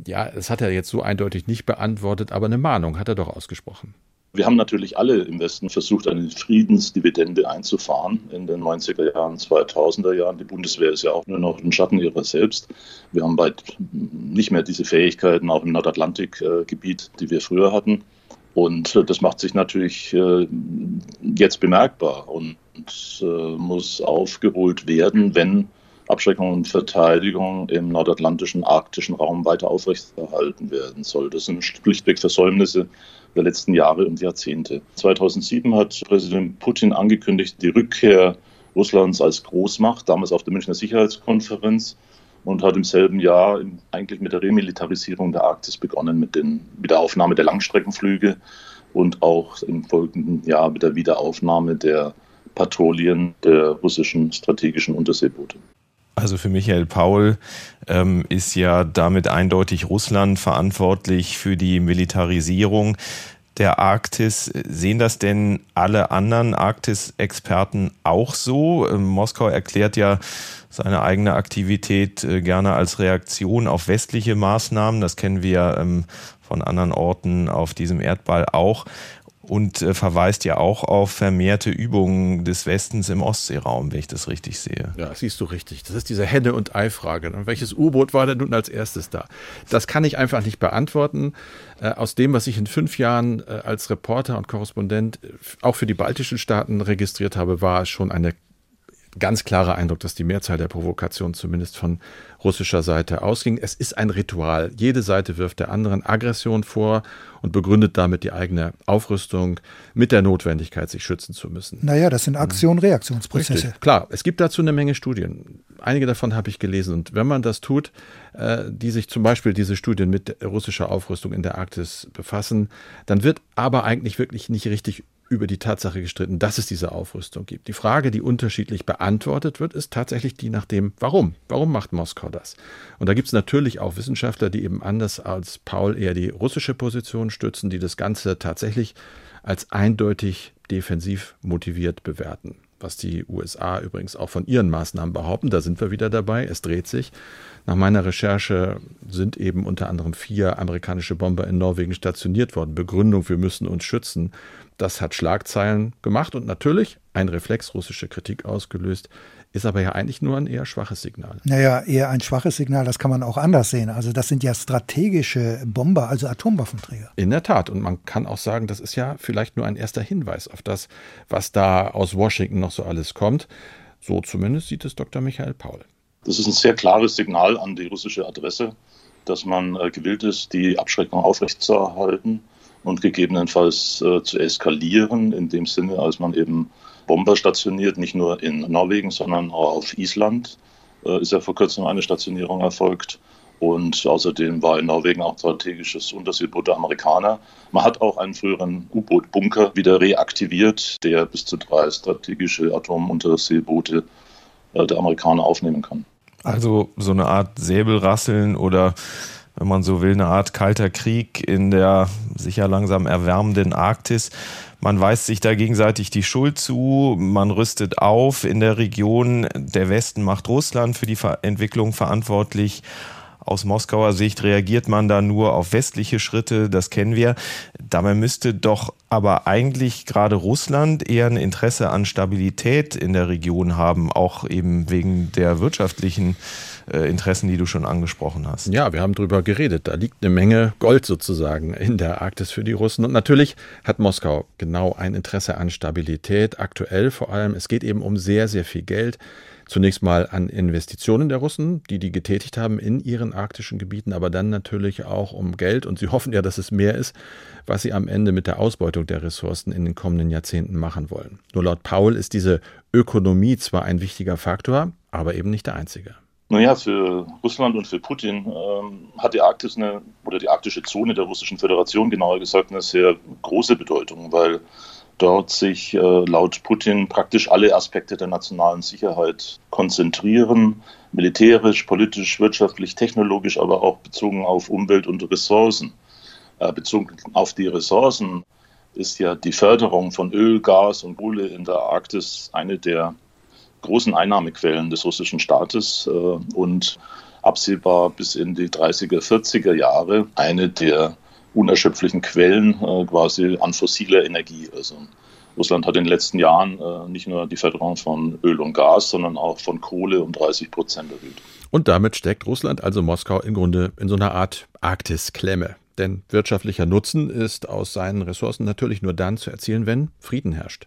F: Ja, das hat er jetzt so eindeutig nicht beantwortet, aber eine Mahnung hat er doch ausgesprochen.
A: Wir haben natürlich alle im Westen versucht, eine Friedensdividende einzufahren in den 90er Jahren, 2000er Jahren. Die Bundeswehr ist ja auch nur noch ein Schatten ihrer selbst. Wir haben bald nicht mehr diese Fähigkeiten auch im Nordatlantikgebiet, die wir früher hatten. Und das macht sich natürlich äh, jetzt bemerkbar und äh, muss aufgeholt werden, wenn Abschreckung und Verteidigung im nordatlantischen arktischen Raum weiter aufrechterhalten werden soll. Das sind schlichtweg Versäumnisse der letzten Jahre und Jahrzehnte. 2007 hat Präsident Putin angekündigt, die Rückkehr Russlands als Großmacht, damals auf der Münchner Sicherheitskonferenz, und hat im selben Jahr eigentlich mit der Remilitarisierung der Arktis begonnen, mit, den, mit der Aufnahme der Langstreckenflüge und auch im folgenden Jahr mit der Wiederaufnahme der Patrouillen der russischen strategischen Unterseeboote.
D: Also für Michael Paul ähm, ist ja damit eindeutig Russland verantwortlich für die Militarisierung der Arktis. Sehen das denn alle anderen Arktis-Experten auch so? Ähm, Moskau erklärt ja seine eigene Aktivität äh, gerne als Reaktion auf westliche Maßnahmen. Das kennen wir ähm, von anderen Orten auf diesem Erdball auch und äh, verweist ja auch auf vermehrte Übungen des Westens im Ostseeraum, wenn ich das richtig sehe.
F: Ja, siehst du richtig. Das ist diese Henne- und Ei-Frage. Welches U-Boot war denn nun als erstes da? Das kann ich einfach nicht beantworten. Äh, aus dem, was ich in fünf Jahren äh, als Reporter und Korrespondent äh, auch für die baltischen Staaten registriert habe, war schon eine ganz klarer Eindruck, dass die Mehrzahl der Provokationen zumindest von russischer Seite ausging. Es ist ein Ritual. Jede Seite wirft der anderen Aggression vor und begründet damit die eigene Aufrüstung mit der Notwendigkeit, sich schützen zu müssen.
C: Naja, das sind Aktion-Reaktionsprozesse.
F: Richtig. Klar, es gibt dazu eine Menge Studien. Einige davon habe ich gelesen. Und wenn man das tut, äh, die sich zum Beispiel diese Studien mit russischer Aufrüstung in der Arktis befassen, dann wird aber eigentlich wirklich nicht richtig über die Tatsache gestritten, dass es diese Aufrüstung gibt. Die Frage, die unterschiedlich beantwortet wird, ist tatsächlich die nach dem Warum. Warum macht Moskau das? Und da gibt es natürlich auch Wissenschaftler, die eben anders als Paul eher die russische Position stützen, die das Ganze tatsächlich als eindeutig defensiv motiviert bewerten. Was die USA übrigens auch von ihren Maßnahmen behaupten, da sind wir wieder dabei, es dreht sich. Nach meiner Recherche sind eben unter anderem vier amerikanische Bomber in Norwegen stationiert worden. Begründung, wir müssen uns schützen. Das hat Schlagzeilen gemacht und natürlich ein Reflex russische Kritik ausgelöst, ist aber ja eigentlich nur ein eher schwaches Signal.
C: Naja, eher ein schwaches Signal, das kann man auch anders sehen. Also das sind ja strategische Bomber, also Atomwaffenträger.
F: In der Tat. Und man kann auch sagen, das ist ja vielleicht nur ein erster Hinweis auf das, was da aus Washington noch so alles kommt. So zumindest sieht es Dr. Michael Paul.
A: Das ist ein sehr klares Signal an die russische Adresse, dass man äh, gewillt ist, die Abschreckung aufrechtzuerhalten und gegebenenfalls äh, zu eskalieren, in dem Sinne, als man eben Bomber stationiert, nicht nur in Norwegen, sondern auch auf Island. Äh, ist ja vor kurzem eine Stationierung erfolgt. Und außerdem war in Norwegen auch strategisches Unterseeboot der Amerikaner. Man hat auch einen früheren U-Boot-Bunker wieder reaktiviert, der bis zu drei strategische Atomunterseeboote äh, der Amerikaner aufnehmen kann.
D: Also so eine Art Säbelrasseln oder wenn man so will, eine Art kalter Krieg in der sicher langsam erwärmenden Arktis. Man weist sich da gegenseitig die Schuld zu, man rüstet auf in der Region. Der Westen macht Russland für die Entwicklung verantwortlich. Aus Moskauer Sicht reagiert man da nur auf westliche Schritte, das kennen wir. Dabei müsste doch aber eigentlich gerade Russland eher ein Interesse an Stabilität in der Region haben, auch eben wegen der wirtschaftlichen äh, Interessen, die du schon angesprochen hast.
F: Ja, wir haben darüber geredet. Da liegt eine Menge Gold sozusagen in der Arktis für die Russen. Und natürlich hat Moskau genau ein Interesse an Stabilität, aktuell vor allem. Es geht eben um sehr, sehr viel Geld. Zunächst mal an Investitionen der Russen, die die getätigt haben in ihren arktischen Gebieten, aber dann natürlich auch um Geld. Und sie hoffen ja, dass es mehr ist, was sie am Ende mit der Ausbeutung der Ressourcen in den kommenden Jahrzehnten machen wollen. Nur laut Paul ist diese Ökonomie zwar ein wichtiger Faktor, aber eben nicht der einzige.
A: Naja, für Russland und für Putin ähm, hat die Arktis eine, oder die arktische Zone der Russischen Föderation genauer gesagt eine sehr große Bedeutung, weil dort sich äh, laut Putin praktisch alle Aspekte der nationalen Sicherheit konzentrieren, militärisch, politisch, wirtschaftlich, technologisch, aber auch bezogen auf Umwelt und Ressourcen. Äh, bezogen auf die Ressourcen ist ja die Förderung von Öl, Gas und Kohle in der Arktis eine der großen Einnahmequellen des russischen Staates äh, und absehbar bis in die 30er, 40er Jahre eine der unerschöpflichen Quellen äh, quasi an fossiler Energie. Also Russland hat in den letzten Jahren äh, nicht nur die Förderung von Öl und Gas, sondern auch von Kohle um 30 Prozent erhöht.
F: Und damit steckt Russland, also Moskau, im Grunde in so einer Art Arktisklemme. Denn wirtschaftlicher Nutzen ist aus seinen Ressourcen natürlich nur dann zu erzielen, wenn Frieden herrscht.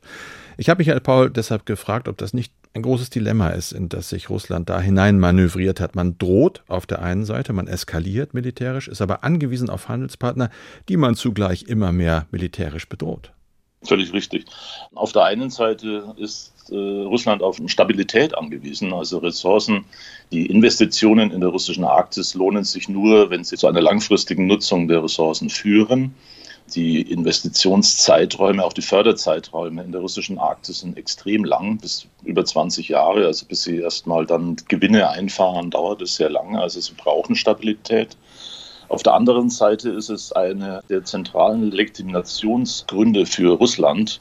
F: Ich habe Michael Paul deshalb gefragt, ob das nicht ein großes Dilemma ist, in das sich Russland da hinein manövriert hat. Man droht auf der einen Seite, man eskaliert militärisch, ist aber angewiesen auf Handelspartner, die man zugleich immer mehr militärisch bedroht.
A: Völlig richtig. Auf der einen Seite ist äh, Russland auf Stabilität angewiesen, also Ressourcen. Die Investitionen in der russischen Arktis lohnen sich nur, wenn sie zu einer langfristigen Nutzung der Ressourcen führen. Die Investitionszeiträume, auch die Förderzeiträume in der russischen Arktis sind extrem lang, bis über 20 Jahre. Also bis sie erstmal dann Gewinne einfahren, dauert es sehr lange. Also sie brauchen Stabilität. Auf der anderen Seite ist es eine der zentralen Legitimationsgründe für Russland,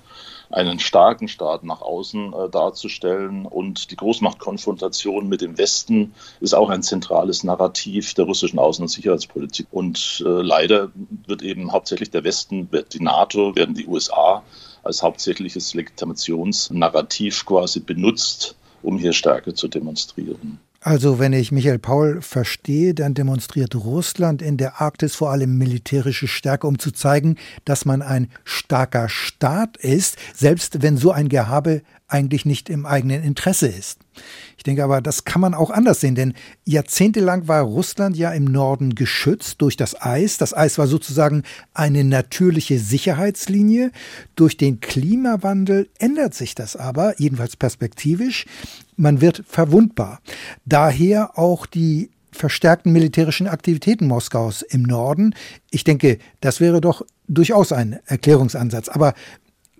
A: einen starken Staat nach außen äh, darzustellen. Und die Großmachtkonfrontation mit dem Westen ist auch ein zentrales Narrativ der russischen Außen- und Sicherheitspolitik. Und äh, leider wird eben hauptsächlich der Westen, die NATO, werden die USA als hauptsächliches Legitimationsnarrativ quasi benutzt, um hier Stärke zu demonstrieren.
C: Also wenn ich Michael Paul verstehe, dann demonstriert Russland in der Arktis vor allem militärische Stärke, um zu zeigen, dass man ein starker Staat ist, selbst wenn so ein Gehabe eigentlich nicht im eigenen Interesse ist. Ich denke aber, das kann man auch anders sehen, denn jahrzehntelang war Russland ja im Norden geschützt durch das Eis. Das Eis war sozusagen eine natürliche Sicherheitslinie. Durch den Klimawandel ändert sich das aber, jedenfalls perspektivisch. Man wird verwundbar. Daher auch die verstärkten militärischen Aktivitäten Moskaus im Norden. Ich denke, das wäre doch durchaus ein Erklärungsansatz. Aber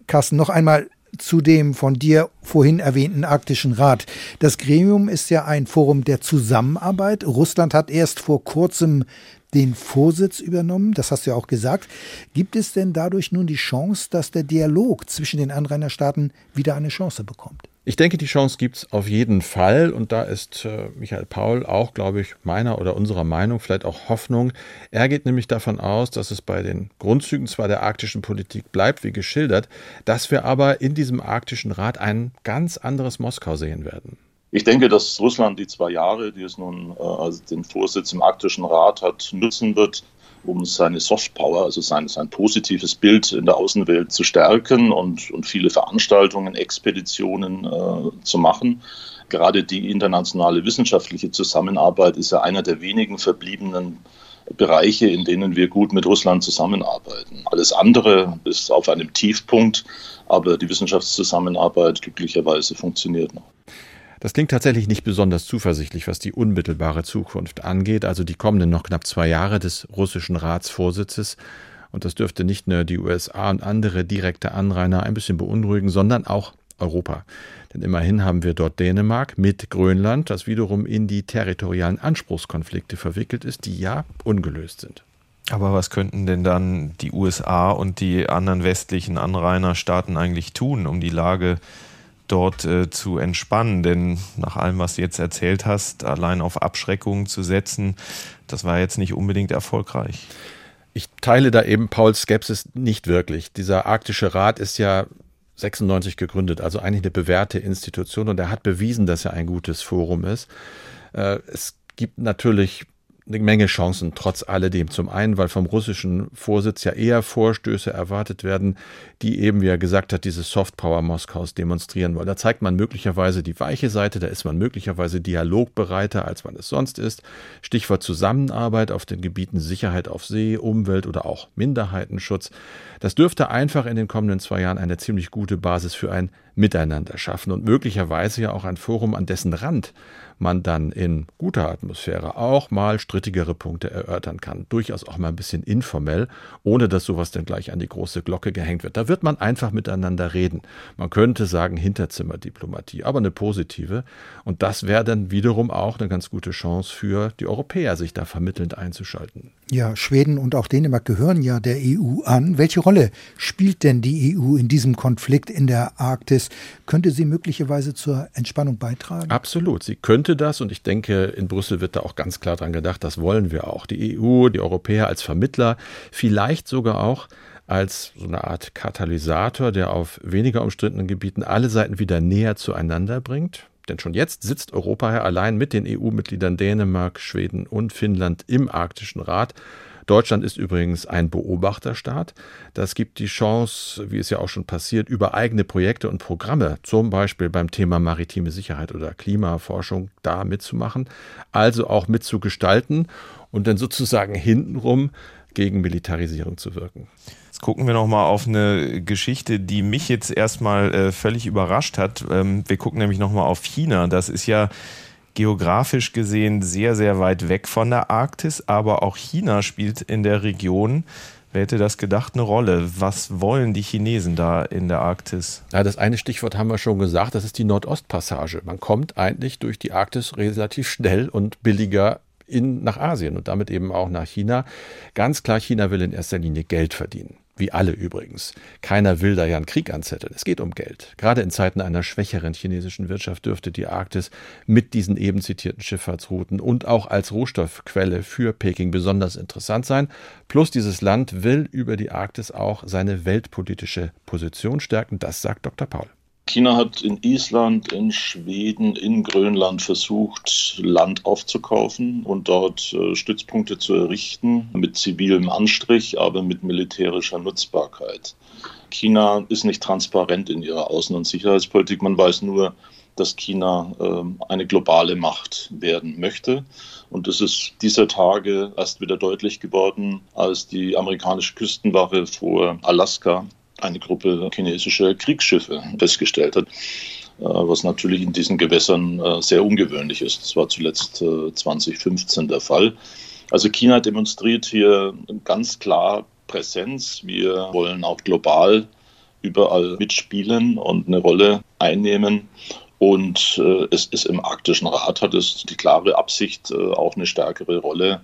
C: Carsten, noch einmal zu dem von dir vorhin erwähnten Arktischen Rat. Das Gremium ist ja ein Forum der Zusammenarbeit. Russland hat erst vor kurzem den Vorsitz übernommen, das hast du ja auch gesagt. Gibt es denn dadurch nun die Chance, dass der Dialog zwischen den Anrainerstaaten wieder eine Chance bekommt?
F: Ich denke, die Chance gibt es auf jeden Fall. Und da ist äh, Michael Paul auch, glaube ich, meiner oder unserer Meinung, vielleicht auch Hoffnung. Er geht nämlich davon aus, dass es bei den Grundzügen zwar der arktischen Politik bleibt, wie geschildert, dass wir aber in diesem arktischen Rat ein ganz anderes Moskau sehen werden.
A: Ich denke, dass Russland die zwei Jahre, die es nun äh, also den Vorsitz im Arktischen Rat hat, nutzen wird, um seine Softpower, also sein, sein positives Bild in der Außenwelt zu stärken und, und viele Veranstaltungen, Expeditionen äh, zu machen. Gerade die internationale wissenschaftliche Zusammenarbeit ist ja einer der wenigen verbliebenen Bereiche, in denen wir gut mit Russland zusammenarbeiten. Alles andere ist auf einem Tiefpunkt, aber die Wissenschaftszusammenarbeit glücklicherweise funktioniert noch.
F: Das klingt tatsächlich nicht besonders zuversichtlich, was die unmittelbare Zukunft angeht, also die kommenden noch knapp zwei Jahre des russischen Ratsvorsitzes. Und das dürfte nicht nur die USA und andere direkte Anrainer ein bisschen beunruhigen, sondern auch Europa. Denn immerhin haben wir dort Dänemark mit Grönland, das wiederum in die territorialen Anspruchskonflikte verwickelt ist, die ja ungelöst sind.
D: Aber was könnten denn dann die USA und die anderen westlichen Anrainerstaaten eigentlich tun, um die Lage zu dort äh, zu entspannen. Denn nach allem, was du jetzt erzählt hast, allein auf Abschreckung zu setzen, das war jetzt nicht unbedingt erfolgreich.
F: Ich teile da eben Pauls Skepsis nicht wirklich. Dieser arktische Rat ist ja 96 gegründet, also eigentlich eine bewährte Institution und er hat bewiesen, dass er ein gutes Forum ist. Äh, es gibt natürlich eine Menge Chancen trotz alledem. Zum einen, weil vom russischen Vorsitz ja eher Vorstöße erwartet werden, die eben, wie er gesagt hat, diese Softpower Moskaus demonstrieren wollen. Da zeigt man möglicherweise die weiche Seite, da ist man möglicherweise dialogbereiter, als man es sonst ist. Stichwort Zusammenarbeit auf den Gebieten Sicherheit auf See, Umwelt oder auch Minderheitenschutz. Das dürfte einfach in den kommenden zwei Jahren eine ziemlich gute Basis für ein Miteinander schaffen und möglicherweise ja auch ein Forum, an dessen Rand man dann in guter Atmosphäre auch mal strittigere Punkte erörtern kann. Durchaus auch mal ein bisschen informell, ohne dass sowas dann gleich an die große Glocke gehängt wird. Da wird man einfach miteinander reden. Man könnte sagen Hinterzimmerdiplomatie, aber eine positive. Und das wäre dann wiederum auch eine ganz gute Chance für die Europäer, sich da vermittelnd einzuschalten.
C: Ja, Schweden und auch Dänemark gehören ja der EU an. Welche Rolle spielt denn die EU in diesem Konflikt in der Arktis? Könnte sie möglicherweise zur Entspannung beitragen?
F: Absolut. Sie könnte das und ich denke, in Brüssel wird da auch ganz klar dran gedacht, das wollen wir auch. Die EU, die Europäer als Vermittler, vielleicht sogar auch als so eine Art Katalysator, der auf weniger umstrittenen Gebieten alle Seiten wieder näher zueinander bringt. Denn schon jetzt sitzt Europa ja allein mit den EU-Mitgliedern Dänemark, Schweden und Finnland im Arktischen Rat. Deutschland ist übrigens ein Beobachterstaat. Das gibt die Chance, wie es ja auch schon passiert, über eigene Projekte und Programme, zum Beispiel beim Thema maritime Sicherheit oder Klimaforschung, da mitzumachen, also auch mitzugestalten und dann sozusagen hintenrum gegen Militarisierung zu wirken.
D: Jetzt gucken wir nochmal auf eine Geschichte, die mich jetzt erstmal äh, völlig überrascht hat. Ähm, wir gucken nämlich nochmal auf China. Das ist ja geografisch gesehen sehr, sehr weit weg von der Arktis, aber auch China spielt in der Region Wer hätte das gedacht, eine Rolle? Was wollen die Chinesen da in der Arktis?
F: Ja, das eine Stichwort haben wir schon gesagt, das ist die Nordostpassage. Man kommt eigentlich durch die Arktis relativ schnell und billiger in, nach Asien und damit eben auch nach China. Ganz klar, China will in erster Linie Geld verdienen. Wie alle übrigens. Keiner will da ja einen Krieg anzetteln. Es geht um Geld. Gerade in Zeiten einer schwächeren chinesischen Wirtschaft dürfte die Arktis mit diesen eben zitierten Schifffahrtsrouten und auch als Rohstoffquelle für Peking besonders interessant sein. Plus dieses Land will über die Arktis auch seine weltpolitische Position stärken. Das sagt Dr. Paul.
A: China hat in Island, in Schweden, in Grönland versucht, Land aufzukaufen und dort äh, Stützpunkte zu errichten, mit zivilem Anstrich, aber mit militärischer Nutzbarkeit. China ist nicht transparent in ihrer Außen- und Sicherheitspolitik. Man weiß nur, dass China äh, eine globale Macht werden möchte. Und das ist dieser Tage erst wieder deutlich geworden, als die amerikanische Küstenwache vor Alaska eine Gruppe chinesischer Kriegsschiffe festgestellt hat, äh, was natürlich in diesen Gewässern äh, sehr ungewöhnlich ist. Das war zuletzt 2015 äh, der Fall. Also China demonstriert hier ganz klar Präsenz. Wir wollen auch global überall mitspielen und eine Rolle einnehmen. Und es ist im Arktischen Rat hat es die klare Absicht, auch eine stärkere Rolle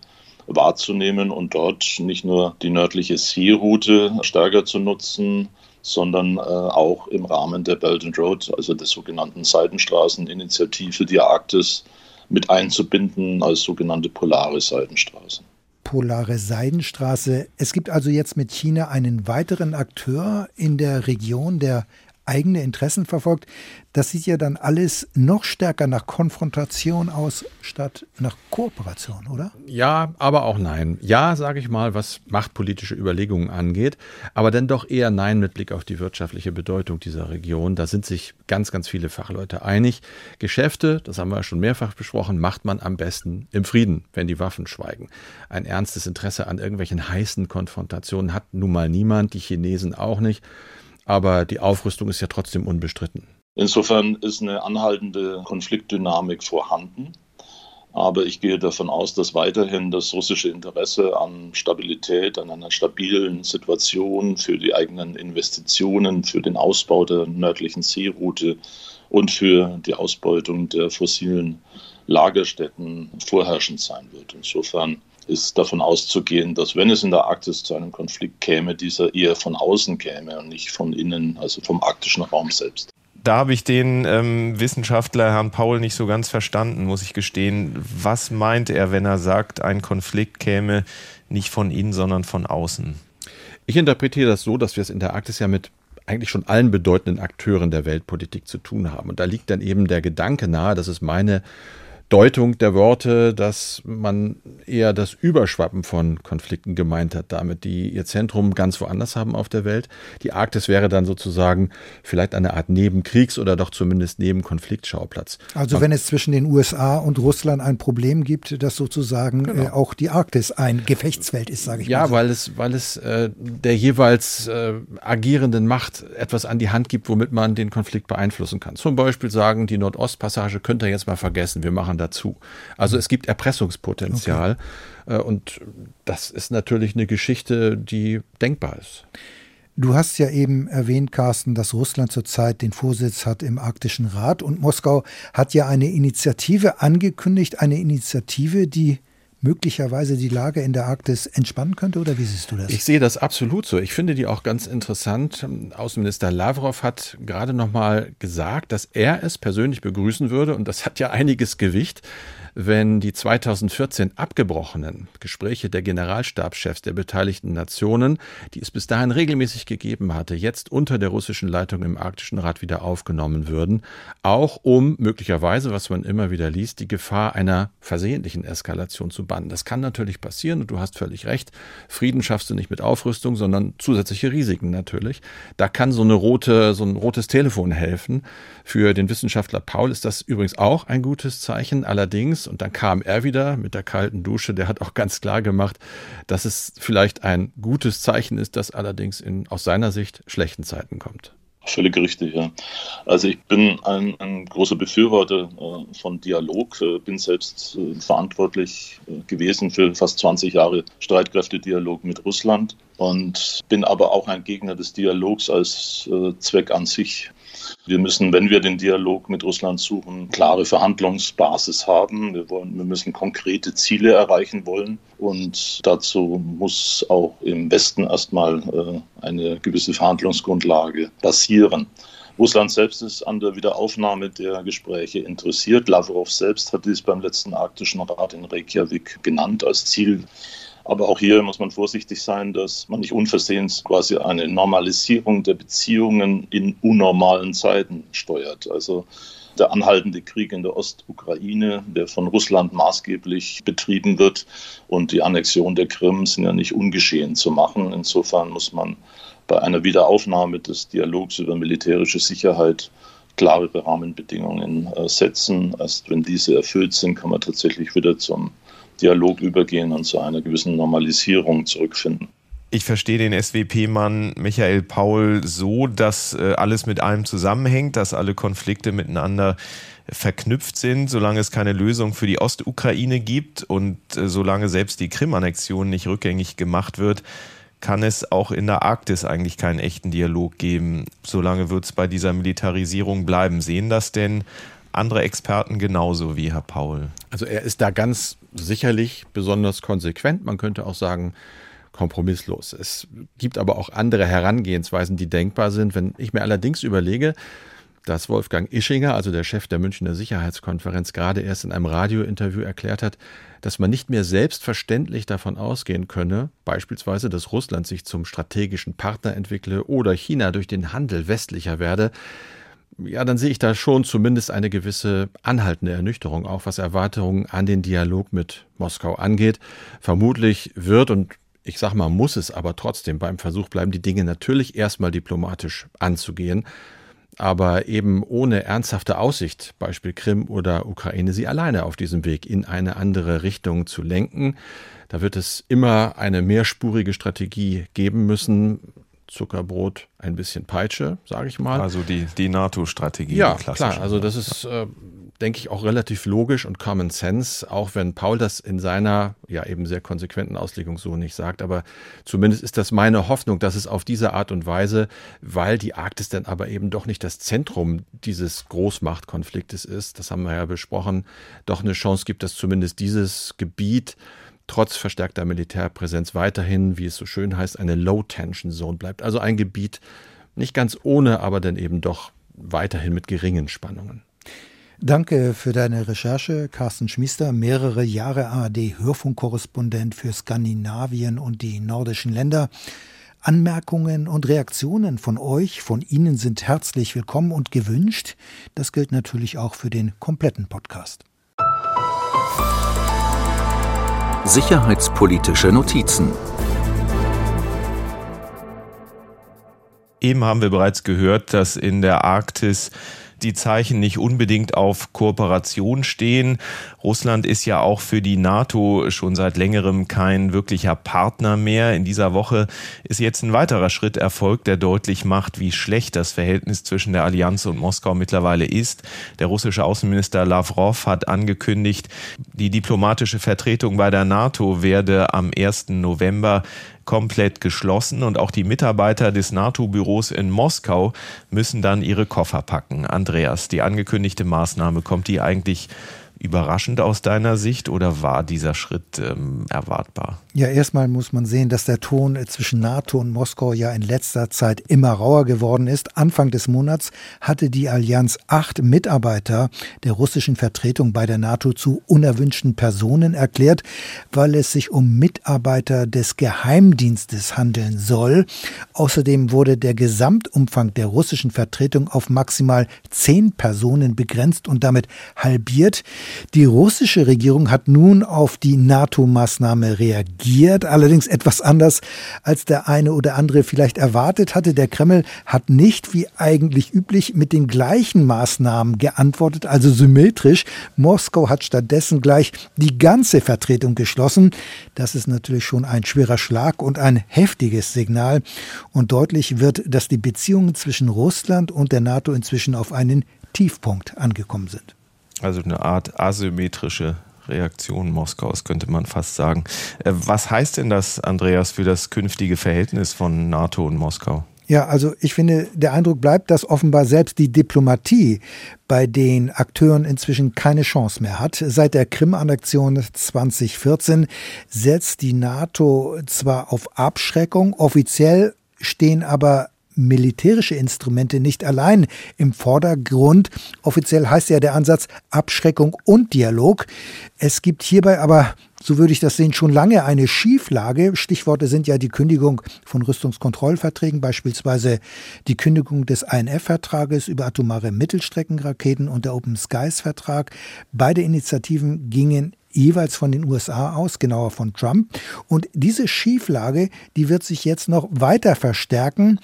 A: wahrzunehmen und dort nicht nur die nördliche Seeroute stärker zu nutzen, sondern äh, auch im Rahmen der Belt and Road, also der sogenannten Seidenstraßeninitiative, die Arktis mit einzubinden als sogenannte polare Seidenstraße.
C: Polare Seidenstraße. Es gibt also jetzt mit China einen weiteren Akteur in der Region, der eigene Interessen verfolgt. Das sieht ja dann alles noch stärker nach Konfrontation aus, statt nach Kooperation, oder?
F: Ja, aber auch nein. Ja, sage ich mal, was machtpolitische Überlegungen angeht, aber dann doch eher nein mit Blick auf die wirtschaftliche Bedeutung dieser Region. Da sind sich ganz, ganz viele Fachleute einig. Geschäfte, das haben wir schon mehrfach besprochen, macht man am besten im Frieden, wenn die Waffen schweigen. Ein ernstes Interesse an irgendwelchen heißen Konfrontationen hat nun mal niemand, die Chinesen auch nicht aber die Aufrüstung ist ja trotzdem unbestritten.
A: Insofern ist eine anhaltende Konfliktdynamik vorhanden. Aber ich gehe davon aus, dass weiterhin das russische Interesse an Stabilität, an einer stabilen Situation für die eigenen Investitionen, für den Ausbau der nördlichen Seeroute und für die Ausbeutung der fossilen Lagerstätten vorherrschend sein wird. Insofern ist davon auszugehen, dass wenn es in der Arktis zu einem Konflikt käme, dieser eher von außen käme und nicht von innen, also vom arktischen Raum selbst.
D: Da habe ich den ähm, Wissenschaftler Herrn Paul nicht so ganz verstanden, muss ich gestehen. Was meint er, wenn er sagt, ein Konflikt käme nicht von innen, sondern von außen?
F: Ich interpretiere das so, dass wir es in der Arktis ja mit eigentlich schon allen bedeutenden Akteuren der Weltpolitik zu tun haben. Und da liegt dann eben der Gedanke nahe, das ist meine Deutung der Worte, dass man eher das Überschwappen von Konflikten gemeint hat, damit die ihr Zentrum ganz woanders haben auf der Welt. Die Arktis wäre dann sozusagen vielleicht eine Art Nebenkriegs- oder doch zumindest Nebenkonfliktschauplatz.
C: Also man wenn es zwischen den USA und Russland ein Problem gibt, dass sozusagen genau. äh, auch die Arktis ein Gefechtsfeld ist, sage ich
F: ja, mal. Ja, weil es, weil es äh, der jeweils äh, agierenden Macht etwas an die Hand gibt, womit man den Konflikt beeinflussen kann. Zum Beispiel sagen, die Nordostpassage könnt ihr jetzt mal vergessen, wir machen dazu. Also es gibt Erpressungspotenzial okay. Äh, und das ist natürlich eine Geschichte, die denkbar ist.
C: Du hast ja eben erwähnt, Carsten, dass Russland zurzeit den Vorsitz hat im Arktischen Rat und Moskau hat ja eine Initiative angekündigt, eine Initiative, die möglicherweise die Lage in der Arktis entspannen könnte oder wie siehst du das?
F: Ich sehe das absolut so. Ich finde die auch ganz interessant. Außenminister Lavrov hat gerade noch mal gesagt, dass er es persönlich begrüßen würde und das hat ja einiges Gewicht, wenn die 2014 abgebrochenen Gespräche der Generalstabschefs der beteiligten Nationen, die es bis dahin regelmäßig gegeben hatte, jetzt unter der russischen Leitung im Arktischen Rat wieder aufgenommen würden, auch um möglicherweise, was man immer wieder liest, die Gefahr einer versehentlichen Eskalation zu bannen. Das kann natürlich passieren und du hast völlig recht. Frieden schaffst du nicht mit Aufrüstung, sondern zusätzliche Risiken natürlich. Da kann so eine rote, so ein rotes Telefon helfen. Für den Wissenschaftler Paul ist das übrigens auch ein gutes Zeichen. Allerdings und dann kam er wieder mit der kalten Dusche. Der hat auch ganz klar gemacht, dass es vielleicht ein gutes Zeichen ist, das allerdings in aus seiner Sicht schlechten Zeiten kommt.
A: Völlig richtig, ja. Also ich bin ein, ein großer Befürworter äh, von Dialog, äh, bin selbst äh, verantwortlich gewesen für fast 20 Jahre Streitkräftedialog mit Russland und bin aber auch ein Gegner des Dialogs als Zweck an sich. Wir müssen, wenn wir den Dialog mit Russland suchen, klare Verhandlungsbasis haben. Wir, wollen, wir müssen konkrete Ziele erreichen wollen. Und dazu muss auch im Westen erstmal äh, eine gewisse Verhandlungsgrundlage basieren. Russland selbst ist an der Wiederaufnahme der Gespräche interessiert. Lavrov selbst hat dies beim letzten Arktischen Rat in Reykjavik genannt als Ziel. Aber auch hier muss man vorsichtig sein, dass man nicht unversehens quasi eine Normalisierung der Beziehungen in unnormalen Zeiten steuert. Also der anhaltende Krieg in der Ostukraine, der von Russland maßgeblich betrieben wird, und die Annexion der Krim sind ja nicht ungeschehen zu machen. Insofern muss man bei einer Wiederaufnahme des Dialogs über militärische Sicherheit klare Rahmenbedingungen äh, setzen. Erst wenn diese erfüllt sind, kann man tatsächlich wieder zum Dialog übergehen und zu einer gewissen Normalisierung zurückfinden.
D: Ich verstehe den SWP-Mann Michael Paul so, dass äh, alles mit allem zusammenhängt, dass alle Konflikte miteinander verknüpft sind, solange es keine Lösung für die Ostukraine gibt und äh, solange selbst die Krim-Annexion nicht rückgängig gemacht wird, kann es auch in der Arktis eigentlich keinen echten Dialog geben. Solange wird es bei dieser Militarisierung bleiben. Sehen das denn andere Experten genauso wie Herr Paul?
F: Also er ist da ganz sicherlich besonders konsequent. Man könnte auch sagen, kompromisslos. Es gibt aber auch andere Herangehensweisen, die denkbar sind. Wenn ich mir allerdings überlege, dass Wolfgang Ischinger, also der Chef der Münchner Sicherheitskonferenz, gerade erst in einem Radiointerview erklärt hat, dass man nicht mehr selbstverständlich davon ausgehen könne, beispielsweise, dass Russland sich zum strategischen Partner entwickle oder China durch den Handel westlicher werde, ja, dann sehe ich da schon zumindest eine gewisse anhaltende Ernüchterung, auch was Erwartungen an den Dialog mit Moskau angeht. Vermutlich wird und ich sag mal, muss es aber trotzdem beim Versuch bleiben, die Dinge natürlich erstmal diplomatisch anzugehen, aber eben ohne ernsthafte Aussicht, Beispiel Krim oder Ukraine, sie alleine auf diesem Weg in eine andere Richtung zu lenken. Da wird es immer eine mehrspurige Strategie geben müssen. Zuckerbrot, ein bisschen Peitsche, sage ich mal.
D: Also die, die NATO-Strategie.
F: Ja, klar. Also das ist, äh, denke ich, auch relativ logisch und Common Sense, auch wenn Paul das in seiner ja eben sehr konsequenten Auslegung so nicht sagt. Aber zumindest ist das meine Hoffnung, dass es auf diese Art und Weise, weil die Arktis dann aber eben doch nicht das Zentrum dieses Großmachtkonfliktes ist, das haben wir ja besprochen, doch eine Chance gibt, dass zumindest dieses Gebiet trotz verstärkter Militärpräsenz weiterhin, wie es so schön heißt, eine Low-Tension-Zone bleibt. Also ein Gebiet nicht ganz ohne, aber dann eben doch weiterhin mit geringen Spannungen.
C: Danke für deine Recherche, Carsten Schmiester, mehrere Jahre ARD-Hörfunkkorrespondent für Skandinavien und die nordischen Länder. Anmerkungen und Reaktionen von euch, von Ihnen sind herzlich willkommen und gewünscht. Das gilt natürlich auch für den kompletten Podcast.
B: Sicherheitspolitische Notizen.
D: Eben haben wir bereits gehört, dass in der Arktis die Zeichen nicht unbedingt auf Kooperation stehen. Russland ist ja auch für die NATO schon seit längerem kein wirklicher Partner mehr. In dieser Woche ist jetzt ein weiterer Schritt erfolgt, der deutlich macht, wie schlecht das Verhältnis zwischen der Allianz und Moskau mittlerweile ist. Der russische Außenminister Lavrov hat angekündigt, die diplomatische Vertretung bei der NATO werde am 1. November komplett geschlossen und auch die Mitarbeiter des NATO-Büros in Moskau müssen dann ihre Koffer packen. Andreas, die angekündigte Maßnahme, kommt die eigentlich überraschend aus deiner Sicht oder war dieser Schritt ähm, erwartbar?
C: Ja, erstmal muss man sehen, dass der Ton zwischen NATO und Moskau ja in letzter Zeit immer rauer geworden ist. Anfang des Monats hatte die Allianz acht Mitarbeiter der russischen Vertretung bei der NATO zu unerwünschten Personen erklärt, weil es sich um Mitarbeiter des Geheimdienstes handeln soll. Außerdem wurde der Gesamtumfang der russischen Vertretung auf maximal zehn Personen begrenzt und damit halbiert. Die russische Regierung hat nun auf die NATO-Maßnahme reagiert, allerdings etwas anders, als der eine oder andere vielleicht erwartet hatte. Der Kreml hat nicht wie eigentlich üblich mit den gleichen Maßnahmen geantwortet, also symmetrisch. Moskau hat stattdessen gleich die ganze Vertretung geschlossen. Das ist natürlich schon ein schwerer Schlag und ein heftiges Signal. Und deutlich wird, dass die Beziehungen zwischen Russland und der NATO inzwischen auf einen Tiefpunkt angekommen sind.
D: Also eine Art asymmetrische Reaktion Moskaus, könnte man fast sagen. Äh, was heißt denn das, Andreas, für das künftige Verhältnis von NATO und Moskau?
C: Ja, also ich finde, der Eindruck bleibt, dass offenbar selbst die Diplomatie bei den Akteuren inzwischen keine Chance mehr hat. Seit der Krim-Annexion 2014 setzt die NATO zwar auf Abschreckung, offiziell stehen aber militärische Instrumente nicht allein im Vordergrund. Offiziell heißt ja der Ansatz Abschreckung und Dialog. Es gibt hierbei aber so würde ich das sehen, schon lange eine Schieflage. Stichworte sind ja die Kündigung von Rüstungskontrollverträgen, beispielsweise die Kündigung des INF-Vertrages über atomare Mittelstreckenraketen und der Open Skies-Vertrag. Beide Initiativen gingen jeweils von den USA aus, genauer von Trump. Und diese Schieflage, die wird sich jetzt noch weiter verstärken.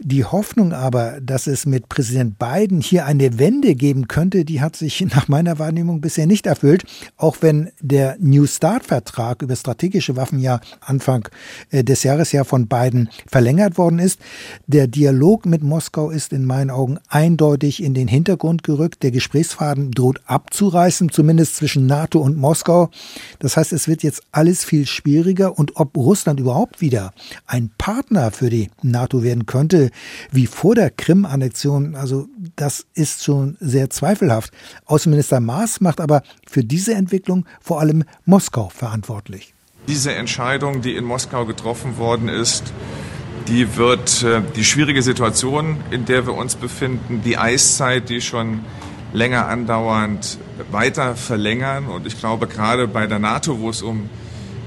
C: Die Hoffnung aber, dass es mit Präsident Biden hier eine Wende geben könnte, die hat sich nach meiner Wahrnehmung bisher nicht erfüllt, auch wenn der New Start-Vertrag über strategische Waffen ja Anfang äh, des Jahres ja von Biden verlängert worden ist. Der Dialog mit Moskau ist in meinen Augen eindeutig in den Hintergrund gerückt. Der Gesprächsfaden droht abzureißen, zumindest zwischen NATO und Moskau. Moskau. Das heißt, es wird jetzt alles viel schwieriger und ob Russland überhaupt wieder ein Partner für die NATO werden könnte, wie vor der Krim-Annexion, also das ist schon sehr zweifelhaft. Außenminister Maas macht aber für diese Entwicklung vor allem Moskau verantwortlich.
I: Diese Entscheidung, die in Moskau getroffen worden ist, die wird äh, die schwierige Situation, in der wir uns befinden, die Eiszeit, die schon länger andauernd weiter verlängern. Und ich glaube, gerade bei der NATO, wo es um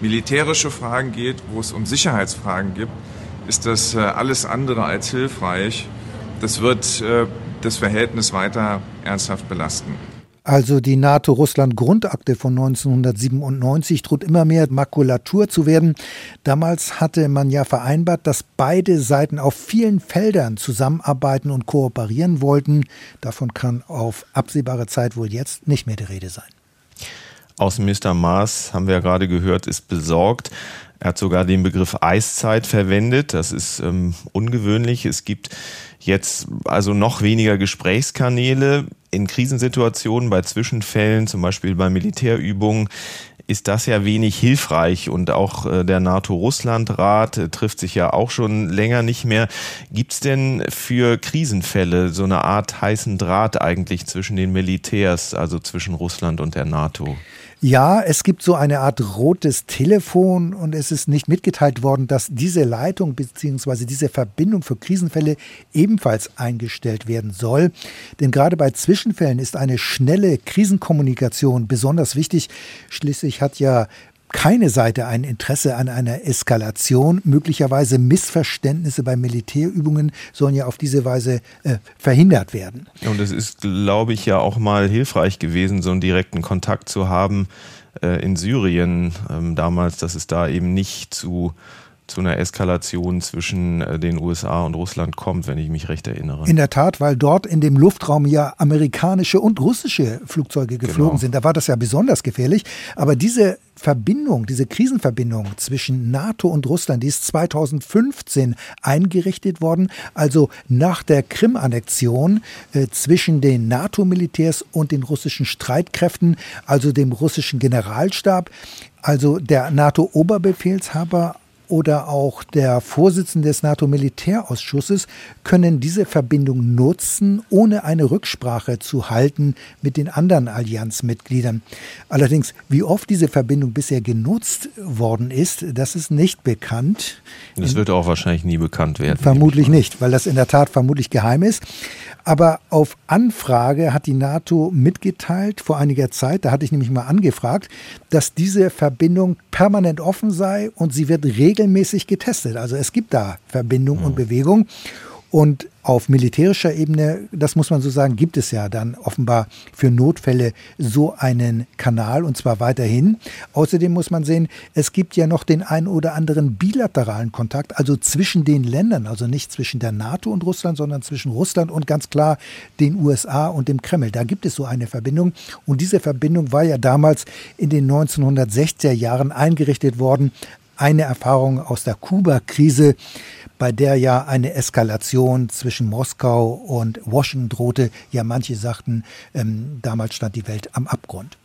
I: militärische Fragen geht, wo es um Sicherheitsfragen gibt, ist das äh, alles andere als hilfreich. Das wird äh, das Verhältnis weiter ernsthaft belasten.
C: Also die NATO-Russland-Grundakte von 1997 droht immer mehr Makulatur zu werden. Damals hatte man ja vereinbart, dass beide Seiten auf vielen Feldern zusammenarbeiten und kooperieren wollten. Davon kann auf absehbare Zeit wohl jetzt nicht mehr die Rede sein.
D: Außenminister Maas, haben wir ja gerade gehört, ist besorgt. Er hat sogar den Begriff Eiszeit verwendet. Das ist ähm, ungewöhnlich. Es gibt jetzt also noch weniger Gesprächskanäle in Krisensituationen, bei Zwischenfällen, zum Beispiel bei Militärübungen, ist das ja wenig hilfreich und auch äh, der NATO-Russland-Rat äh, trifft sich ja auch schon länger nicht mehr. Gibt es denn für Krisenfälle so eine Art heißen Draht eigentlich zwischen den Militärs, also zwischen Russland und der NATO?
C: Ja, es gibt so eine Art rotes Telefon und es ist nicht mitgeteilt worden, dass diese Leitung bzw. diese Verbindung für Krisenfälle ebenfalls eingestellt werden soll. Denn gerade bei Zwischenfällen ist eine schnelle Krisenkommunikation besonders wichtig. Schließlich hat ja keine Seite ein Interesse an einer Eskalation. Möglicherweise Missverständnisse bei Militärübungen sollen ja auf diese Weise äh, verhindert werden.
D: Und es ist, glaube ich, ja auch mal hilfreich gewesen, so einen direkten Kontakt zu haben äh, in Syrien ähm, damals, dass es da eben nicht zu zu einer Eskalation zwischen äh, den USA und Russland kommt, wenn ich mich recht erinnere.
C: In der Tat, weil dort in dem Luftraum ja amerikanische und russische Flugzeuge geflogen genau. sind. Da war das ja besonders gefährlich. Aber diese Verbindung, diese Krisenverbindung zwischen NATO und Russland, die ist 2015 eingerichtet worden, also nach der Krim-Annexion äh, zwischen den NATO-Militärs und den russischen Streitkräften, also dem russischen Generalstab. Also der NATO-Oberbefehlshaber oder auch der Vorsitzende des NATO-Militärausschusses können diese Verbindung nutzen, ohne eine Rücksprache zu halten mit den anderen Allianzmitgliedern. Allerdings, wie oft diese Verbindung bisher genutzt worden ist, das ist nicht bekannt.
D: Das wird auch wahrscheinlich nie bekannt werden.
C: Vermutlich nicht, weil das in der Tat vermutlich geheim ist. Aber auf Anfrage hat die NATO mitgeteilt vor einiger Zeit, da hatte ich nämlich mal angefragt, dass diese Verbindung permanent offen sei und sie wird regelmäßig getestet. Also es gibt da Verbindung und Bewegung. Und auf militärischer Ebene, das muss man so sagen, gibt es ja dann offenbar für Notfälle so einen Kanal und zwar weiterhin. Außerdem muss man sehen, es gibt ja noch den ein oder anderen bilateralen Kontakt, also zwischen den Ländern, also nicht zwischen der NATO und Russland, sondern zwischen Russland und ganz klar den USA und dem Kreml. Da gibt es so eine Verbindung und diese Verbindung war ja damals in den 1960er Jahren eingerichtet worden. Eine Erfahrung aus der Kuba-Krise bei der ja eine Eskalation zwischen Moskau und Washington drohte. Ja, manche sagten, ähm, damals stand die Welt am Abgrund.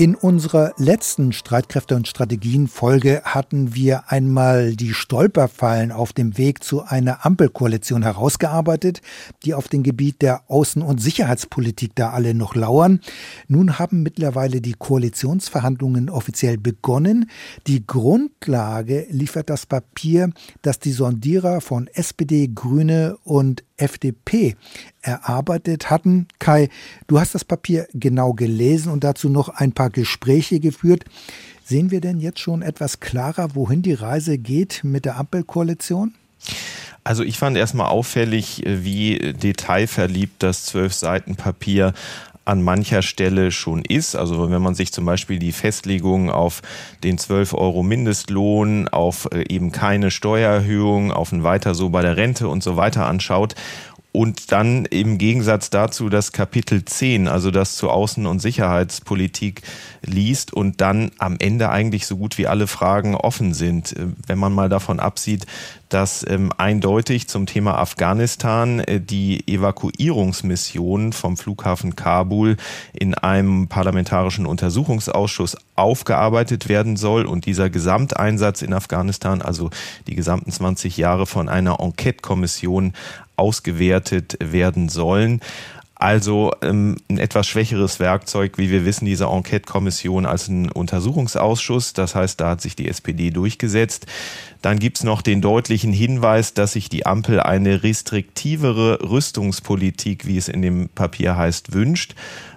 C: In unserer letzten Streitkräfte- und Strategien-Folge hatten wir einmal die Stolperfallen auf dem Weg zu einer Ampelkoalition herausgearbeitet, die auf dem Gebiet der Außen- und Sicherheitspolitik da alle noch lauern. Nun haben mittlerweile die Koalitionsverhandlungen offiziell begonnen. Die Grundlage liefert das Papier, das die Sondierer von SPD, Grüne und FDP erarbeitet hatten. Kai, du hast das Papier genau gelesen und dazu noch ein paar Gespräche geführt. Sehen wir denn jetzt schon etwas klarer, wohin die Reise geht mit der Ampelkoalition?
D: Also ich fand erstmal auffällig, wie detailverliebt das zwölf Seiten Papier an mancher Stelle schon ist. Also wenn man sich zum Beispiel die Festlegung auf den 12 Euro Mindestlohn, auf äh, eben keine Steuererhöhung, auf ein Weiter so bei der Rente und so weiter anschaut und dann im Gegensatz dazu das Kapitel 10, also das zur Außen- und Sicherheitspolitik liest und dann am Ende eigentlich so gut wie alle Fragen offen sind. Äh, wenn man mal davon absieht, dass ähm, eindeutig zum Thema Afghanistan äh, die Evakuierungsmission vom Flughafen Kabul in einem parlamentarischen Untersuchungsausschuss aufgearbeitet werden soll und dieser Gesamteinsatz in Afghanistan, also die gesamten 20 Jahre von einer Enquete-Kommission ausgewertet werden sollen. Also ähm, ein etwas schwächeres Werkzeug, wie wir wissen, diese Enquete-Kommission als ein Untersuchungsausschuss. Das heißt, da hat sich die SPD durchgesetzt. Dann gibt's noch den deutlichen Hinweis, dass sich die Ampel eine restriktivere Rüstungspolitik, wie es in dem Papier heißt, wünscht.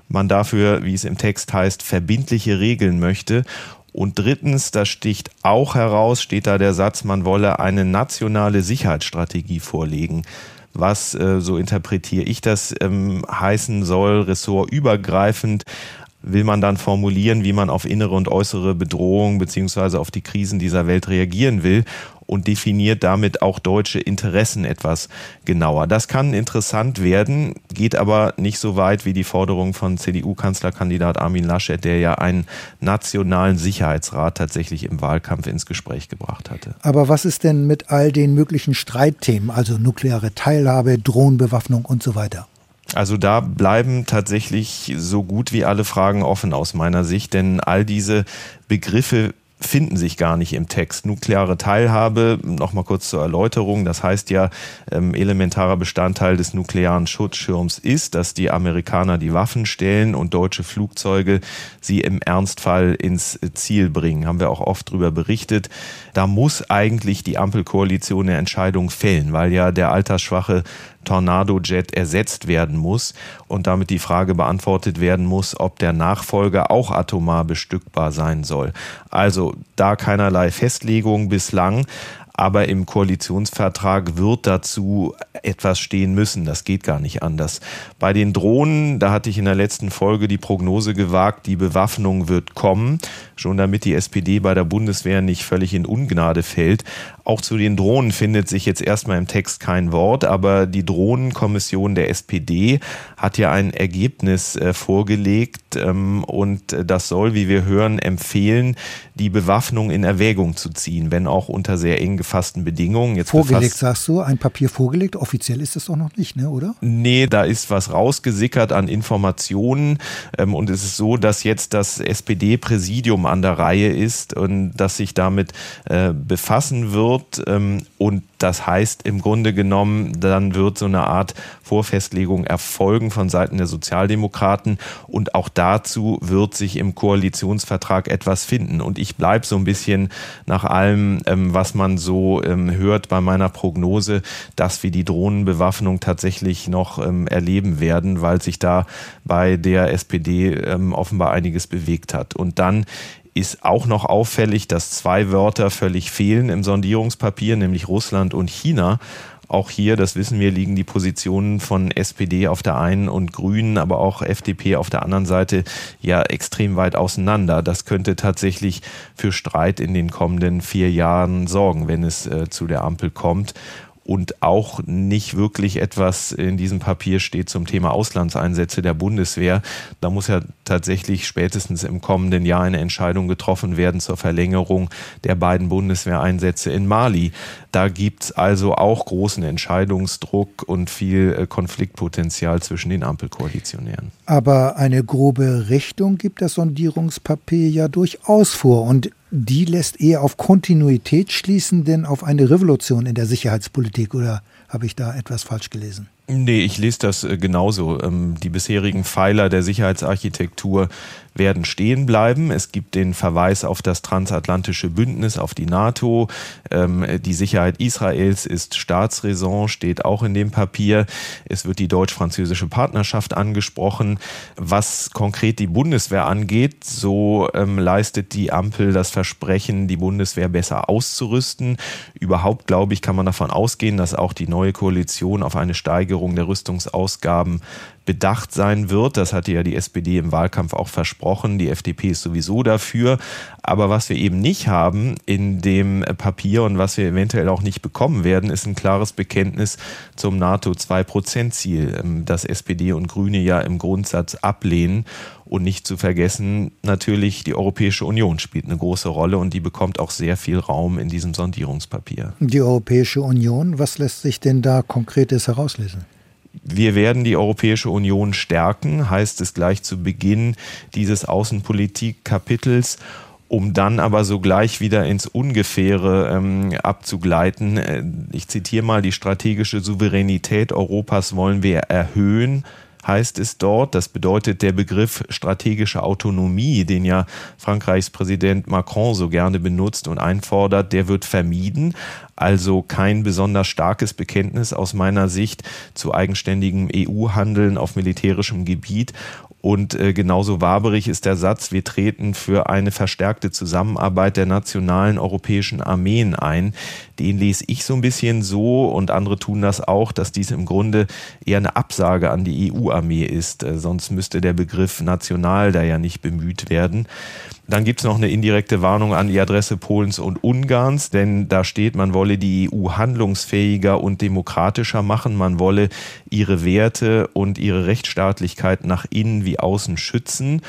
D: Man dafür, wie es im Text heißt, verbindliche Regeln möchte. Und drittens, da sticht auch heraus, steht da der Satz, man wolle eine nationale Sicherheitsstrategie vorlegen was, äh, so interpretiere ich das, ähm, heißen soll, ressortübergreifend will man dann formulieren, wie man auf innere und äußere Bedrohungen beziehungsweise auf die Krisen dieser Welt reagieren will und definiert damit auch deutsche Interessen etwas genauer. Das kann interessant werden, geht aber nicht so weit wie die Forderung von CDU-Kanzlerkandidat Armin Laschet, der ja einen nationalen Sicherheitsrat tatsächlich im Wahlkampf ins Gespräch gebracht hatte.
C: Aber was ist denn mit all den möglichen Streitthemen, also nukleare Teilhabe, Drohnenbewaffnung und so weiter?
D: Also da bleiben tatsächlich so gut wie alle Fragen offen aus meiner Sicht, denn all diese Begriffe finden sich gar nicht im Text. Nukleare Teilhabe, nochmal kurz zur Erläuterung, das heißt ja, ähm, elementarer Bestandteil des nuklearen Schutzschirms ist, dass die Amerikaner die Waffen stellen und deutsche Flugzeuge sie im Ernstfall ins Ziel bringen. Haben wir auch oft darüber berichtet. Da muss eigentlich die Ampelkoalition eine Entscheidung fällen, weil ja der altersschwache Tornado-Jet ersetzt werden muss und damit die Frage beantwortet werden muss, ob der Nachfolger auch atomar bestückbar sein soll. Also da keinerlei Festlegung bislang, aber im Koalitionsvertrag wird dazu etwas stehen müssen. Das geht gar nicht anders. Bei den Drohnen, da hatte ich in der letzten Folge die Prognose gewagt, die Bewaffnung wird kommen, schon damit die SPD bei der Bundeswehr nicht völlig in Ungnade fällt. Auch zu den Drohnen findet sich jetzt erstmal im Text kein Wort, aber die Drohnenkommission der SPD hat ja ein Ergebnis äh, vorgelegt ähm, und das soll, wie wir hören, empfehlen, die Bewaffnung in Erwägung zu ziehen, wenn auch unter sehr eng gefassten Bedingungen.
C: Jetzt vorgelegt, sagst du, ein Papier vorgelegt, offiziell ist das doch noch nicht, ne, oder?
D: Nee, da ist was rausgesickert an Informationen ähm, und es ist so, dass jetzt das SPD-Präsidium an der Reihe ist und dass sich damit äh, befassen wird wird. Ähm, und das heißt im Grunde genommen, dann wird so eine Art Vorfestlegung erfolgen von Seiten der Sozialdemokraten. Und auch dazu wird sich im Koalitionsvertrag etwas finden. Und ich bleibe so ein bisschen nach allem, ähm, was man so ähm, hört bei meiner Prognose, dass wir die Drohnenbewaffnung tatsächlich noch erleben werden, weil sich da bei der SPD offenbar einiges bewegt hat. Und dann ist auch noch auffällig, dass zwei Wörter völlig fehlen im Sondierungspapier, nämlich Russland und China. Auch hier, das wissen wir, liegen die Positionen von SPD auf der einen und Grünen, aber auch FDP auf der anderen Seite ja extrem weit auseinander. Das könnte tatsächlich für Streit in den kommenden vier Jahren sorgen, wenn es äh, zu der Ampel kommt. Und auch nicht wirklich etwas in diesem Papier steht zum Thema Auslandseinsätze der Bundeswehr. Da muss ja tatsächlich spätestens im kommenden Jahr eine Entscheidung getroffen werden zur Verlängerung der beiden Bundeswehreinsätze in Mali. Da gibt es also auch großen Entscheidungsdruck und viel äh, Konfliktpotenzial zwischen den Ampelkoalitionären.
C: Aber eine grobe Richtung gibt das Sondierungspapier ja durchaus vor. Und die lässt eher auf Kontinuität schließen, denn auf eine Revolution in der Sicherheitspolitik. Oder habe ich da etwas falsch gelesen?
D: Nee, ich lese das äh, genauso. Ähm, die bisherigen Pfeiler der Sicherheitsarchitektur werden stehen bleiben. Es gibt den Verweis auf das transatlantische Bündnis, auf die NATO. Ähm, die Sicherheit Israels ist Staatsräson, steht auch in dem Papier. Es wird die deutsch-französische Partnerschaft angesprochen. Was konkret die Bundeswehr angeht, so ähm, leistet die Ampel das Versprechen, die Bundeswehr besser auszurüsten. Überhaupt, glaube ich, kann man davon ausgehen, dass auch die neue Koalition auf eine Steigerung der Rüstungsausgaben bedacht sein wird. Das hatte ja die SPD im Wahlkampf auch versprochen. Die FDP ist sowieso dafür. Aber was wir eben nicht haben in dem Papier und was wir eventuell auch nicht bekommen werden, ist ein klares Bekenntnis zum NATO-2-Prozent-Ziel, ähm, das SPD und Grüne ja im Grundsatz ablehnen. Und nicht zu vergessen, natürlich die Europäische Union spielt eine große Rolle und die bekommt auch sehr viel Raum in diesem Sondierungspapier.
C: Die Europäische Union, was lässt sich denn da konkretes herauslesen?
D: wir werden die Europäische Union stärken, heißt es gleich zu Beginn dieses Außenpolitik-Kapitels um dann aber sogleich wieder ins Ungefähre ähm, abzugleiten. Äh, ich zitiere mal, die strategische Souveränität Europas wollen wir erhöhen, heißt es dort. Das bedeutet der Begriff strategische Autonomie, den ja Frankreichs Präsident Macron so gerne benutzt und einfordert, der wird vermieden. Also kein besonders starkes Bekenntnis aus meiner Sicht zu eigenständigem EU-Handeln auf militärischem Gebiet. Und äh, genauso waberig ist der Satz, wir treten für eine verstärkte Zusammenarbeit der nationalen europäischen Armeen ein. Den lese ich so ein bisschen so und andere tun das auch, dass dies im Grunde eher eine Absage an die EU-Armee ist. Äh, sonst müsste der Begriff national da ja nicht bemüht werden. Dann gibt es noch eine indirekte Warnung an die Adresse Polens und Ungarns, denn da steht, man wolle die EU handlungsfähiger und demokratischer machen, man wolle ihre Werte und ihre Rechtsstaatlichkeit nach innen wie außen schützen.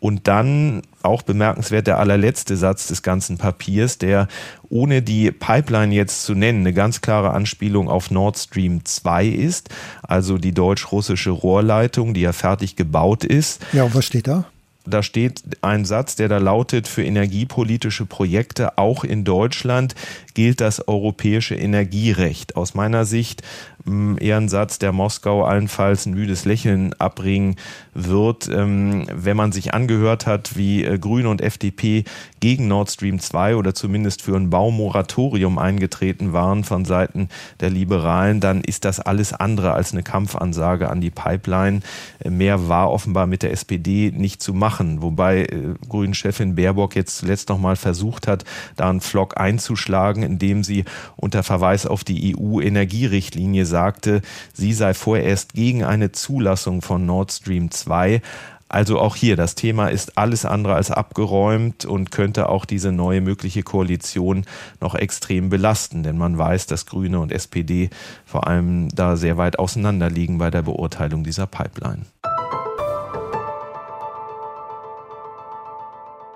D: Und dann auch bemerkenswert der allerletzte Satz des ganzen Papiers, der ohne die Pipeline jetzt zu nennen, eine ganz klare Anspielung auf Nord Stream 2 ist, also die deutsch-russische Rohrleitung, die ja fertig gebaut ist.
C: Ja, und was steht da?
D: Da steht ein Satz, der da lautet, für energiepolitische Projekte auch in Deutschland gilt das europäische Energierecht. Aus meiner Sicht mm, eher ein Satz, der Moskau allenfalls ein müdes Lächeln abbringen wird, ähm, wenn man sich angehört hat, wie äh, Grüne und FDP gegen Nord Stream 2 oder zumindest für ein Baumoratorium eingetreten waren von Seiten der Liberalen, dann ist das alles andere als eine Kampfansage an die Pipeline. Äh, mehr war offenbar mit der SPD nicht zu machen, wobei äh, Grünen-Chefin Baerbock jetzt zuletzt nochmal versucht hat, da einen Flock einzuschlagen, indem sie unter Verweis auf die EU-Energierichtlinie sagte, sie sei vorerst gegen eine Zulassung von Nord Stream 2. Also auch hier, das Thema ist alles andere als abgeräumt und könnte auch diese neue mögliche Koalition noch extrem belasten, denn man weiß, dass Grüne und SPD vor allem da sehr weit auseinander liegen bei der Beurteilung dieser Pipeline.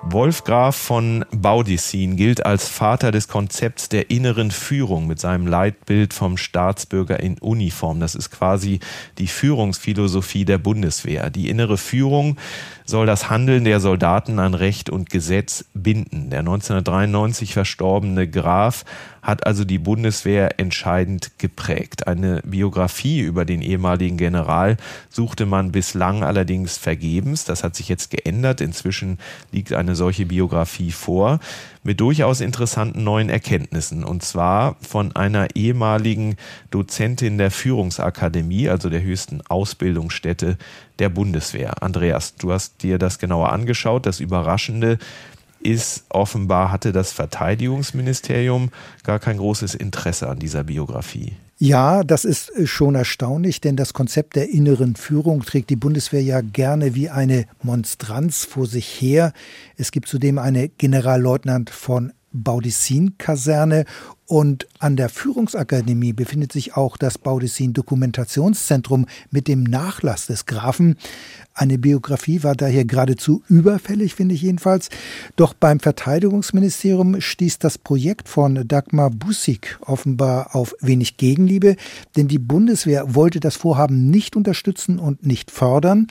D: Wolf Graf von Baudissin gilt als Vater des Konzepts der inneren Führung mit seinem Leitbild vom Staatsbürger in Uniform. Das ist quasi die Führungsphilosophie der Bundeswehr. Die innere Führung soll das Handeln der Soldaten an Recht und Gesetz binden. Der 1993 verstorbene Graf hat also die Bundeswehr entscheidend geprägt. Eine Biografie über den ehemaligen General suchte man bislang allerdings vergebens. Das hat sich jetzt geändert. Inzwischen liegt eine solche Biografie vor mit durchaus interessanten neuen Erkenntnissen. Und zwar von einer ehemaligen Dozentin der Führungsakademie, also der höchsten Ausbildungsstätte der Bundeswehr. Andreas, du hast dir das genauer angeschaut. Das Überraschende ist offenbar hatte das Verteidigungsministerium gar kein großes Interesse an dieser Biografie.
C: Ja, das ist schon erstaunlich, denn das Konzept der inneren Führung trägt die Bundeswehr ja gerne wie eine Monstranz vor sich her. Es gibt zudem eine Generalleutnant von Baudissin-Kaserne Und an der Führungsakademie befindet sich auch das Baudissin Dokumentationszentrum mit dem Nachlass des Grafen. Eine Biografie war daher geradezu überfällig, finde ich jedenfalls. Doch beim Verteidigungsministerium stieß das Projekt von Dagmar Bussig offenbar auf wenig Gegenliebe, denn die Bundeswehr wollte das Vorhaben nicht unterstützen und nicht fördern.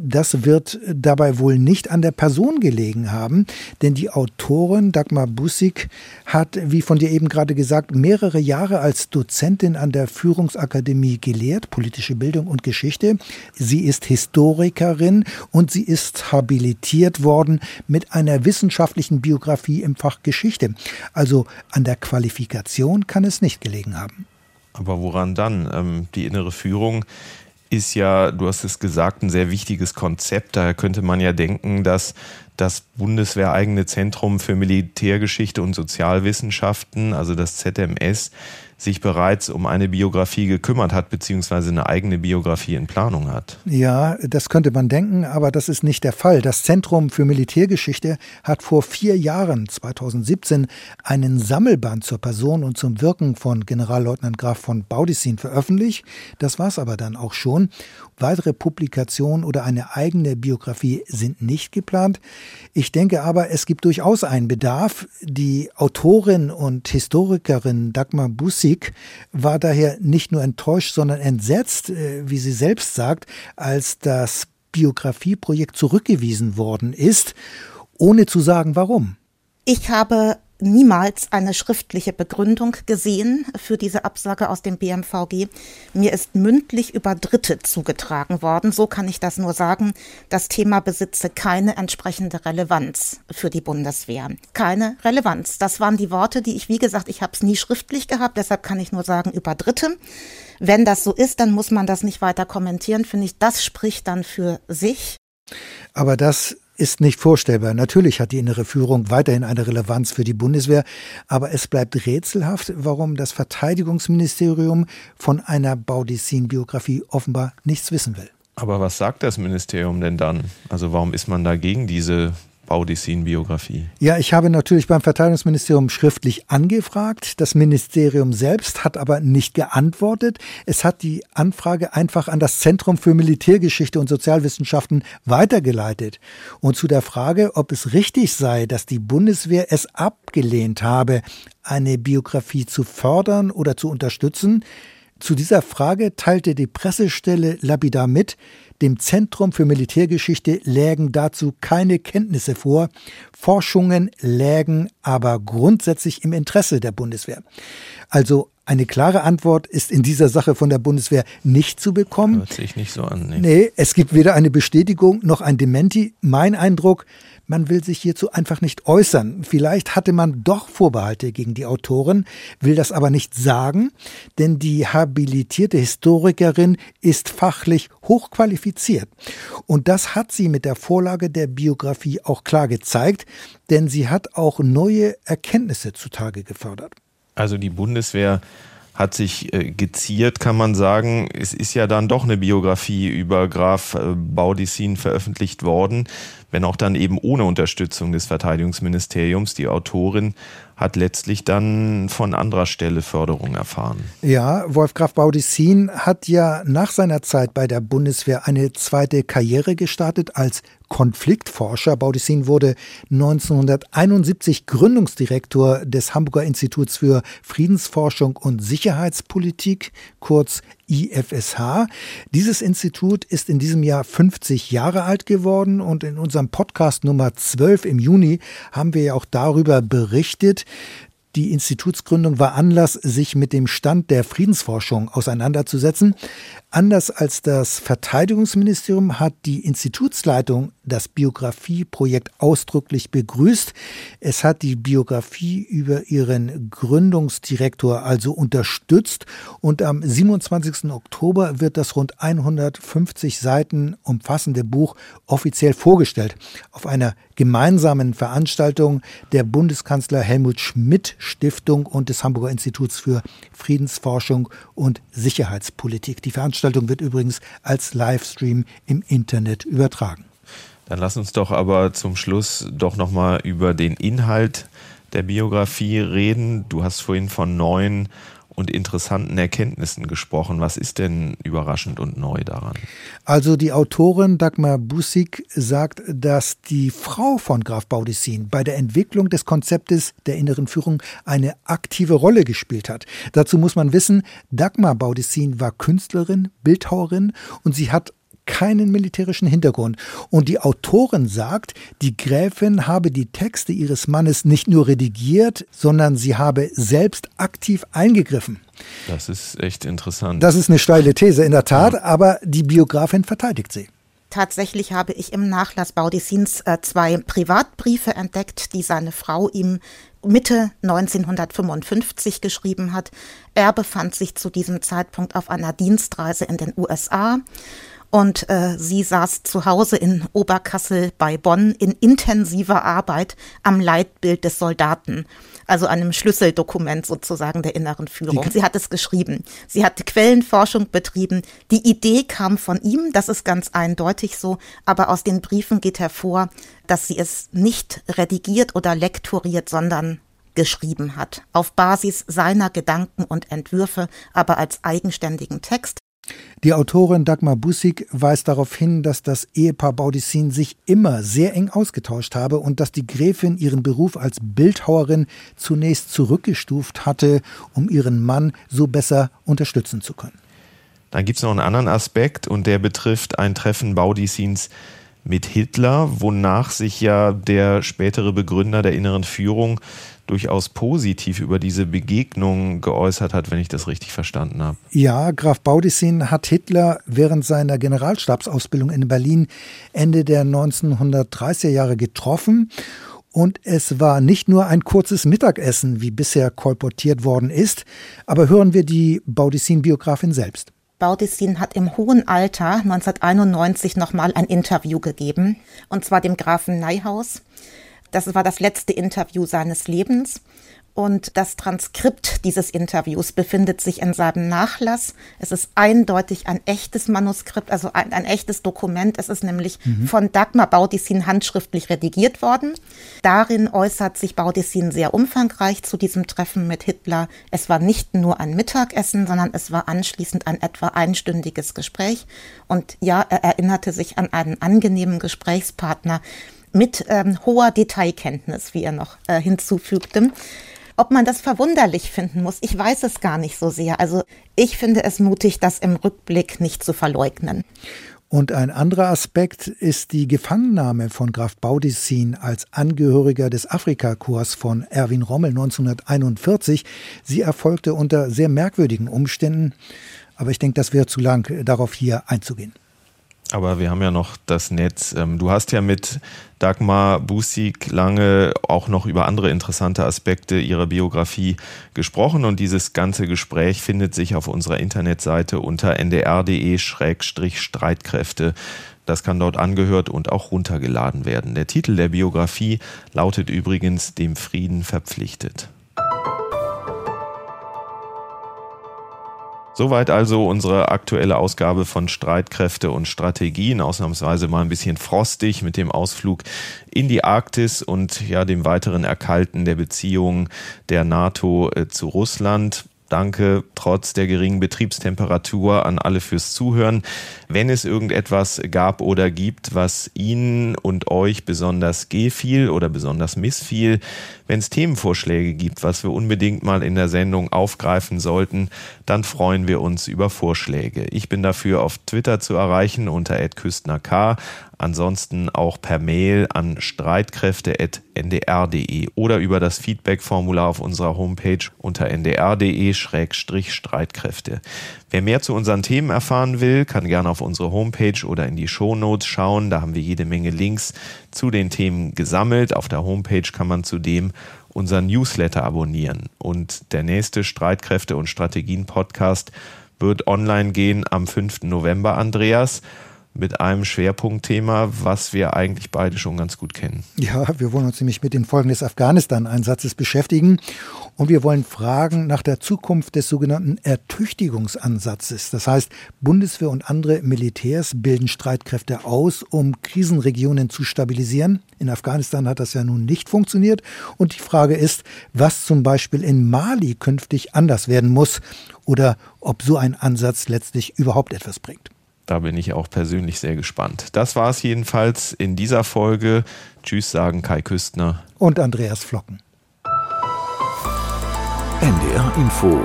C: Das wird dabei wohl nicht an der Person gelegen haben, denn die Autorin Dagmar Bussig hat, wie von dir eben gerade gesagt, mehrere Jahre als Dozentin an der Führungsakademie gelehrt, politische Bildung und Geschichte. Sie ist Historikerin Historikerin und sie ist habilitiert worden mit einer wissenschaftlichen Biografie im Fach Geschichte. Also an der Qualifikation kann es nicht gelegen haben.
D: Aber woran dann? Ähm, die innere Führung ist ja, du hast es gesagt, ein sehr wichtiges Konzept. Daher könnte man ja denken, dass das bundeswehreigene Zentrum für Militärgeschichte und Sozialwissenschaften, also das ZMS, sich bereits um eine Biografie gekümmert hat, beziehungsweise eine eigene Biografie in Planung hat.
C: Ja, das könnte man denken, aber das ist nicht der Fall. Das Zentrum für Militärgeschichte hat vor vier Jahren, 2017, einen Sammelband zur Person und zum Wirken von Generalleutnant Graf von Baudissin veröffentlicht. Das war es aber dann auch schon. Weitere Publikationen oder eine eigene Biografie sind nicht geplant. Ich denke aber, es gibt durchaus einen Bedarf. Die Autorin und Historikerin Dagmar Bussig war daher nicht nur enttäuscht, sondern entsetzt, äh, wie sie selbst sagt, als das Biografieprojekt zurückgewiesen worden ist, ohne zu sagen, warum.
J: Ich habe niemals eine schriftliche Begründung gesehen für diese Absage aus dem BMVG. Mir ist mündlich über Dritte zugetragen worden. So kann ich das nur sagen. Das Thema besitze keine entsprechende Relevanz für die Bundeswehr. Keine Relevanz. Das waren die Worte, die ich, wie gesagt, ich habe es nie schriftlich gehabt. Deshalb kann ich nur sagen über Dritte. Wenn das so ist, dann muss man das nicht weiter kommentieren. Finde ich, das spricht dann für sich.
C: Aber das ist nicht vorstellbar. Natürlich hat die innere Führung weiterhin eine Relevanz für die Bundeswehr, aber es bleibt rätselhaft, warum das Verteidigungsministerium von einer Baudissin-Biografie offenbar nichts wissen will.
D: Aber was sagt das Ministerium denn dann? Also warum ist man dagegen diese Baudissin-Biografie?
C: Ja, ich habe natürlich beim Verteidigungsministerium schriftlich angefragt. Das Ministerium selbst hat aber nicht geantwortet. Es hat die Anfrage einfach an das Zentrum für Militärgeschichte und Sozialwissenschaften weitergeleitet. Und zu der Frage, ob es richtig sei, dass die Bundeswehr es abgelehnt habe, eine Biografie zu fördern oder zu unterstützen, zu dieser Frage teilte die Pressestelle lapidar mit, dem Zentrum für Militärgeschichte lägen dazu keine Kenntnisse vor. Forschungen lägen aber grundsätzlich im Interesse der Bundeswehr. Also eine klare Antwort ist in dieser Sache von der Bundeswehr nicht zu bekommen.
D: Hört sich nicht so an. Nee.
C: nee, es gibt weder eine Bestätigung noch ein Dementi. Mein Eindruck, man will sich hierzu einfach nicht äußern. Vielleicht hatte man doch Vorbehalte gegen die Autorin, will das aber nicht sagen, denn die habilitierte Historikerin ist fachlich hochqualifiziert. Und das hat sie mit der Vorlage der Biografie auch klar gezeigt, denn sie hat auch neue Erkenntnisse zutage gefördert.
D: Also die Bundeswehr hat sich äh, geziert, kann man sagen. Es ist ja dann doch eine Biografie über Graf äh, Baudissin veröffentlicht worden wenn auch dann eben ohne Unterstützung des Verteidigungsministeriums. Die Autorin hat letztlich dann von anderer Stelle Förderung erfahren.
C: Ja, Wolf Graf Baudissin hat ja nach seiner Zeit bei der Bundeswehr eine zweite Karriere gestartet als Konfliktforscher. Baudissin wurde 1971 Gründungsdirektor des Hamburger Instituts für Friedensforschung und Sicherheitspolitik, kurz IFSH. Dieses Institut ist in diesem Jahr 50 Jahre alt geworden und in unserem Podcast Nummer 12 im Juni haben wir ja auch darüber berichtet, die Institutsgründung war Anlass, sich mit dem Stand der Friedensforschung auseinanderzusetzen. Anders als das Verteidigungsministerium hat die Institutsleitung das Biografieprojekt ausdrücklich begrüßt. Es hat die Biografie über ihren Gründungsdirektor also unterstützt und am 27. Oktober wird das rund 150 Seiten umfassende Buch offiziell vorgestellt auf einer gemeinsamen Veranstaltung der Bundeskanzler Helmut Schmidt Stiftung und des Hamburger Instituts für Friedensforschung und Sicherheitspolitik. Die Veranstaltung wird übrigens als Livestream im Internet übertragen.
D: Dann lass uns doch aber zum Schluss doch nochmal über den Inhalt der Biografie reden. Du hast vorhin von neuen und interessanten Erkenntnissen gesprochen. Was ist denn überraschend und neu daran?
C: Also die Autorin Dagmar Bussig sagt, dass die Frau von Graf Baudissin bei der Entwicklung des Konzeptes der inneren Führung eine aktive Rolle gespielt hat. Dazu muss man wissen, Dagmar Baudissin war Künstlerin, Bildhauerin und sie hat keinen militärischen Hintergrund. Und die Autorin sagt, die Gräfin habe die Texte ihres Mannes nicht nur redigiert, sondern sie habe selbst aktiv eingegriffen.
D: Das ist echt interessant.
C: Das ist eine steile These in der Tat, ja. aber die Biografin verteidigt sie.
J: Tatsächlich habe ich im Nachlass Baudissins äh, zwei Privatbriefe entdeckt, die seine Frau ihm Mitte 1955 geschrieben hat. Er befand sich zu diesem Zeitpunkt auf einer Dienstreise in den USA und äh, sie saß zu Hause in Oberkassel bei Bonn in intensiver Arbeit am Leitbild des Soldaten, also einem Schlüsseldokument sozusagen der inneren Führung. Sie hat es geschrieben. Sie hat Quellenforschung betrieben. Die Idee kam von ihm, das ist ganz eindeutig so, aber aus den Briefen geht hervor, dass sie es nicht redigiert oder lektoriert, sondern geschrieben hat, auf Basis seiner Gedanken und Entwürfe, aber als eigenständigen Text.
C: Die Autorin Dagmar Bussig weist darauf hin, dass das Ehepaar Baudissin sich immer sehr eng ausgetauscht habe und dass die Gräfin ihren Beruf als Bildhauerin zunächst zurückgestuft hatte, um ihren Mann so besser unterstützen zu können.
D: Dann gibt es noch einen anderen Aspekt und der betrifft ein Treffen Baudissins mit Hitler, wonach sich ja der spätere Begründer der inneren Führung durchaus positiv über diese Begegnung geäußert hat, wenn ich das richtig verstanden habe.
C: Ja, Graf Baudissin hat Hitler während seiner Generalstabsausbildung in Berlin Ende der 1930er Jahre getroffen. Und es war nicht nur ein kurzes Mittagessen, wie bisher kolportiert worden ist, aber hören wir die Baudissin-Biografin selbst.
J: Baudissin hat im hohen Alter 1991 nochmal ein Interview gegeben, und zwar dem Grafen Neihaus. Das war das letzte Interview seines Lebens. Und das Transkript dieses Interviews befindet sich in seinem Nachlass. Es ist eindeutig ein echtes Manuskript, also ein, ein echtes Dokument. Es ist nämlich mhm. von Dagmar Baudissin handschriftlich redigiert worden. Darin äußert sich Baudissin sehr umfangreich zu diesem Treffen mit Hitler. Es war nicht nur ein Mittagessen, sondern es war anschließend ein etwa einstündiges Gespräch. Und ja, er erinnerte sich an einen angenehmen Gesprächspartner, mit ähm, hoher Detailkenntnis, wie er noch äh, hinzufügte. Ob man das verwunderlich finden muss, ich weiß es gar nicht so sehr. Also ich finde es mutig, das im Rückblick nicht zu verleugnen.
C: Und ein anderer Aspekt ist die Gefangennahme von Graf Baudissin als Angehöriger des Afrikakorps von Erwin Rommel 1941. Sie erfolgte unter sehr merkwürdigen Umständen. Aber ich denke, das wäre zu lang, darauf hier einzugehen.
D: Aber wir haben ja noch das Netz. Ähm, du hast ja mit Dagmar Busig lange auch noch über andere interessante Aspekte ihrer Biografie gesprochen und dieses ganze Gespräch findet sich auf unserer Internetseite unter ndr.de-streitkräfte. Das kann dort angehört und auch runtergeladen werden. Der Titel der Biografie lautet übrigens Dem Frieden verpflichtet. Soweit also unsere aktuelle Ausgabe von Streitkräfte und Strategien. Ausnahmsweise mal ein bisschen frostig mit dem Ausflug in die Arktis und ja dem weiteren Erkalten der Beziehungen der NATO äh, zu Russland. Danke trotz der geringen Betriebstemperatur an alle fürs Zuhören. Wenn es irgendetwas gab oder gibt, was Ihnen und euch besonders gefiel oder besonders missfiel, wenn es Themenvorschläge gibt, was wir unbedingt mal in der Sendung aufgreifen sollten, dann freuen wir uns über Vorschläge. Ich bin dafür auf Twitter zu erreichen unter @küstnerk, ansonsten auch per Mail an streitkräfte@ndr.de oder über das Feedback-Formular auf unserer Homepage unter ndr.de-streitkräfte. Wer mehr zu unseren Themen erfahren will, kann gerne auf unsere Homepage oder in die Shownotes schauen. Da haben wir jede Menge Links zu den Themen gesammelt. Auf der Homepage kann man zudem unseren Newsletter abonnieren. Und der nächste Streitkräfte- und Strategien-Podcast wird online gehen am 5. November, Andreas. Mit einem Schwerpunktthema, was wir eigentlich beide schon ganz gut kennen.
C: Ja, wir wollen uns nämlich mit den Folgen des Afghanistan-Einsatzes beschäftigen und wir wollen fragen nach der Zukunft des sogenannten Ertüchtigungsansatzes. Das heißt, Bundeswehr und andere Militärs bilden Streitkräfte aus, um Krisenregionen zu stabilisieren. In Afghanistan hat das ja nun nicht funktioniert. Und die Frage ist, was zum Beispiel in Mali künftig anders werden muss oder ob so ein Ansatz letztlich überhaupt etwas bringt.
D: Da bin ich auch persönlich sehr gespannt. Das war es jedenfalls in dieser Folge. Tschüss sagen Kai Küstner
C: und Andreas Flocken.
B: NDR Info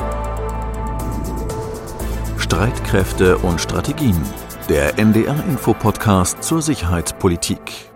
B: Streitkräfte und Strategien. Der NDR Info Podcast zur Sicherheitspolitik.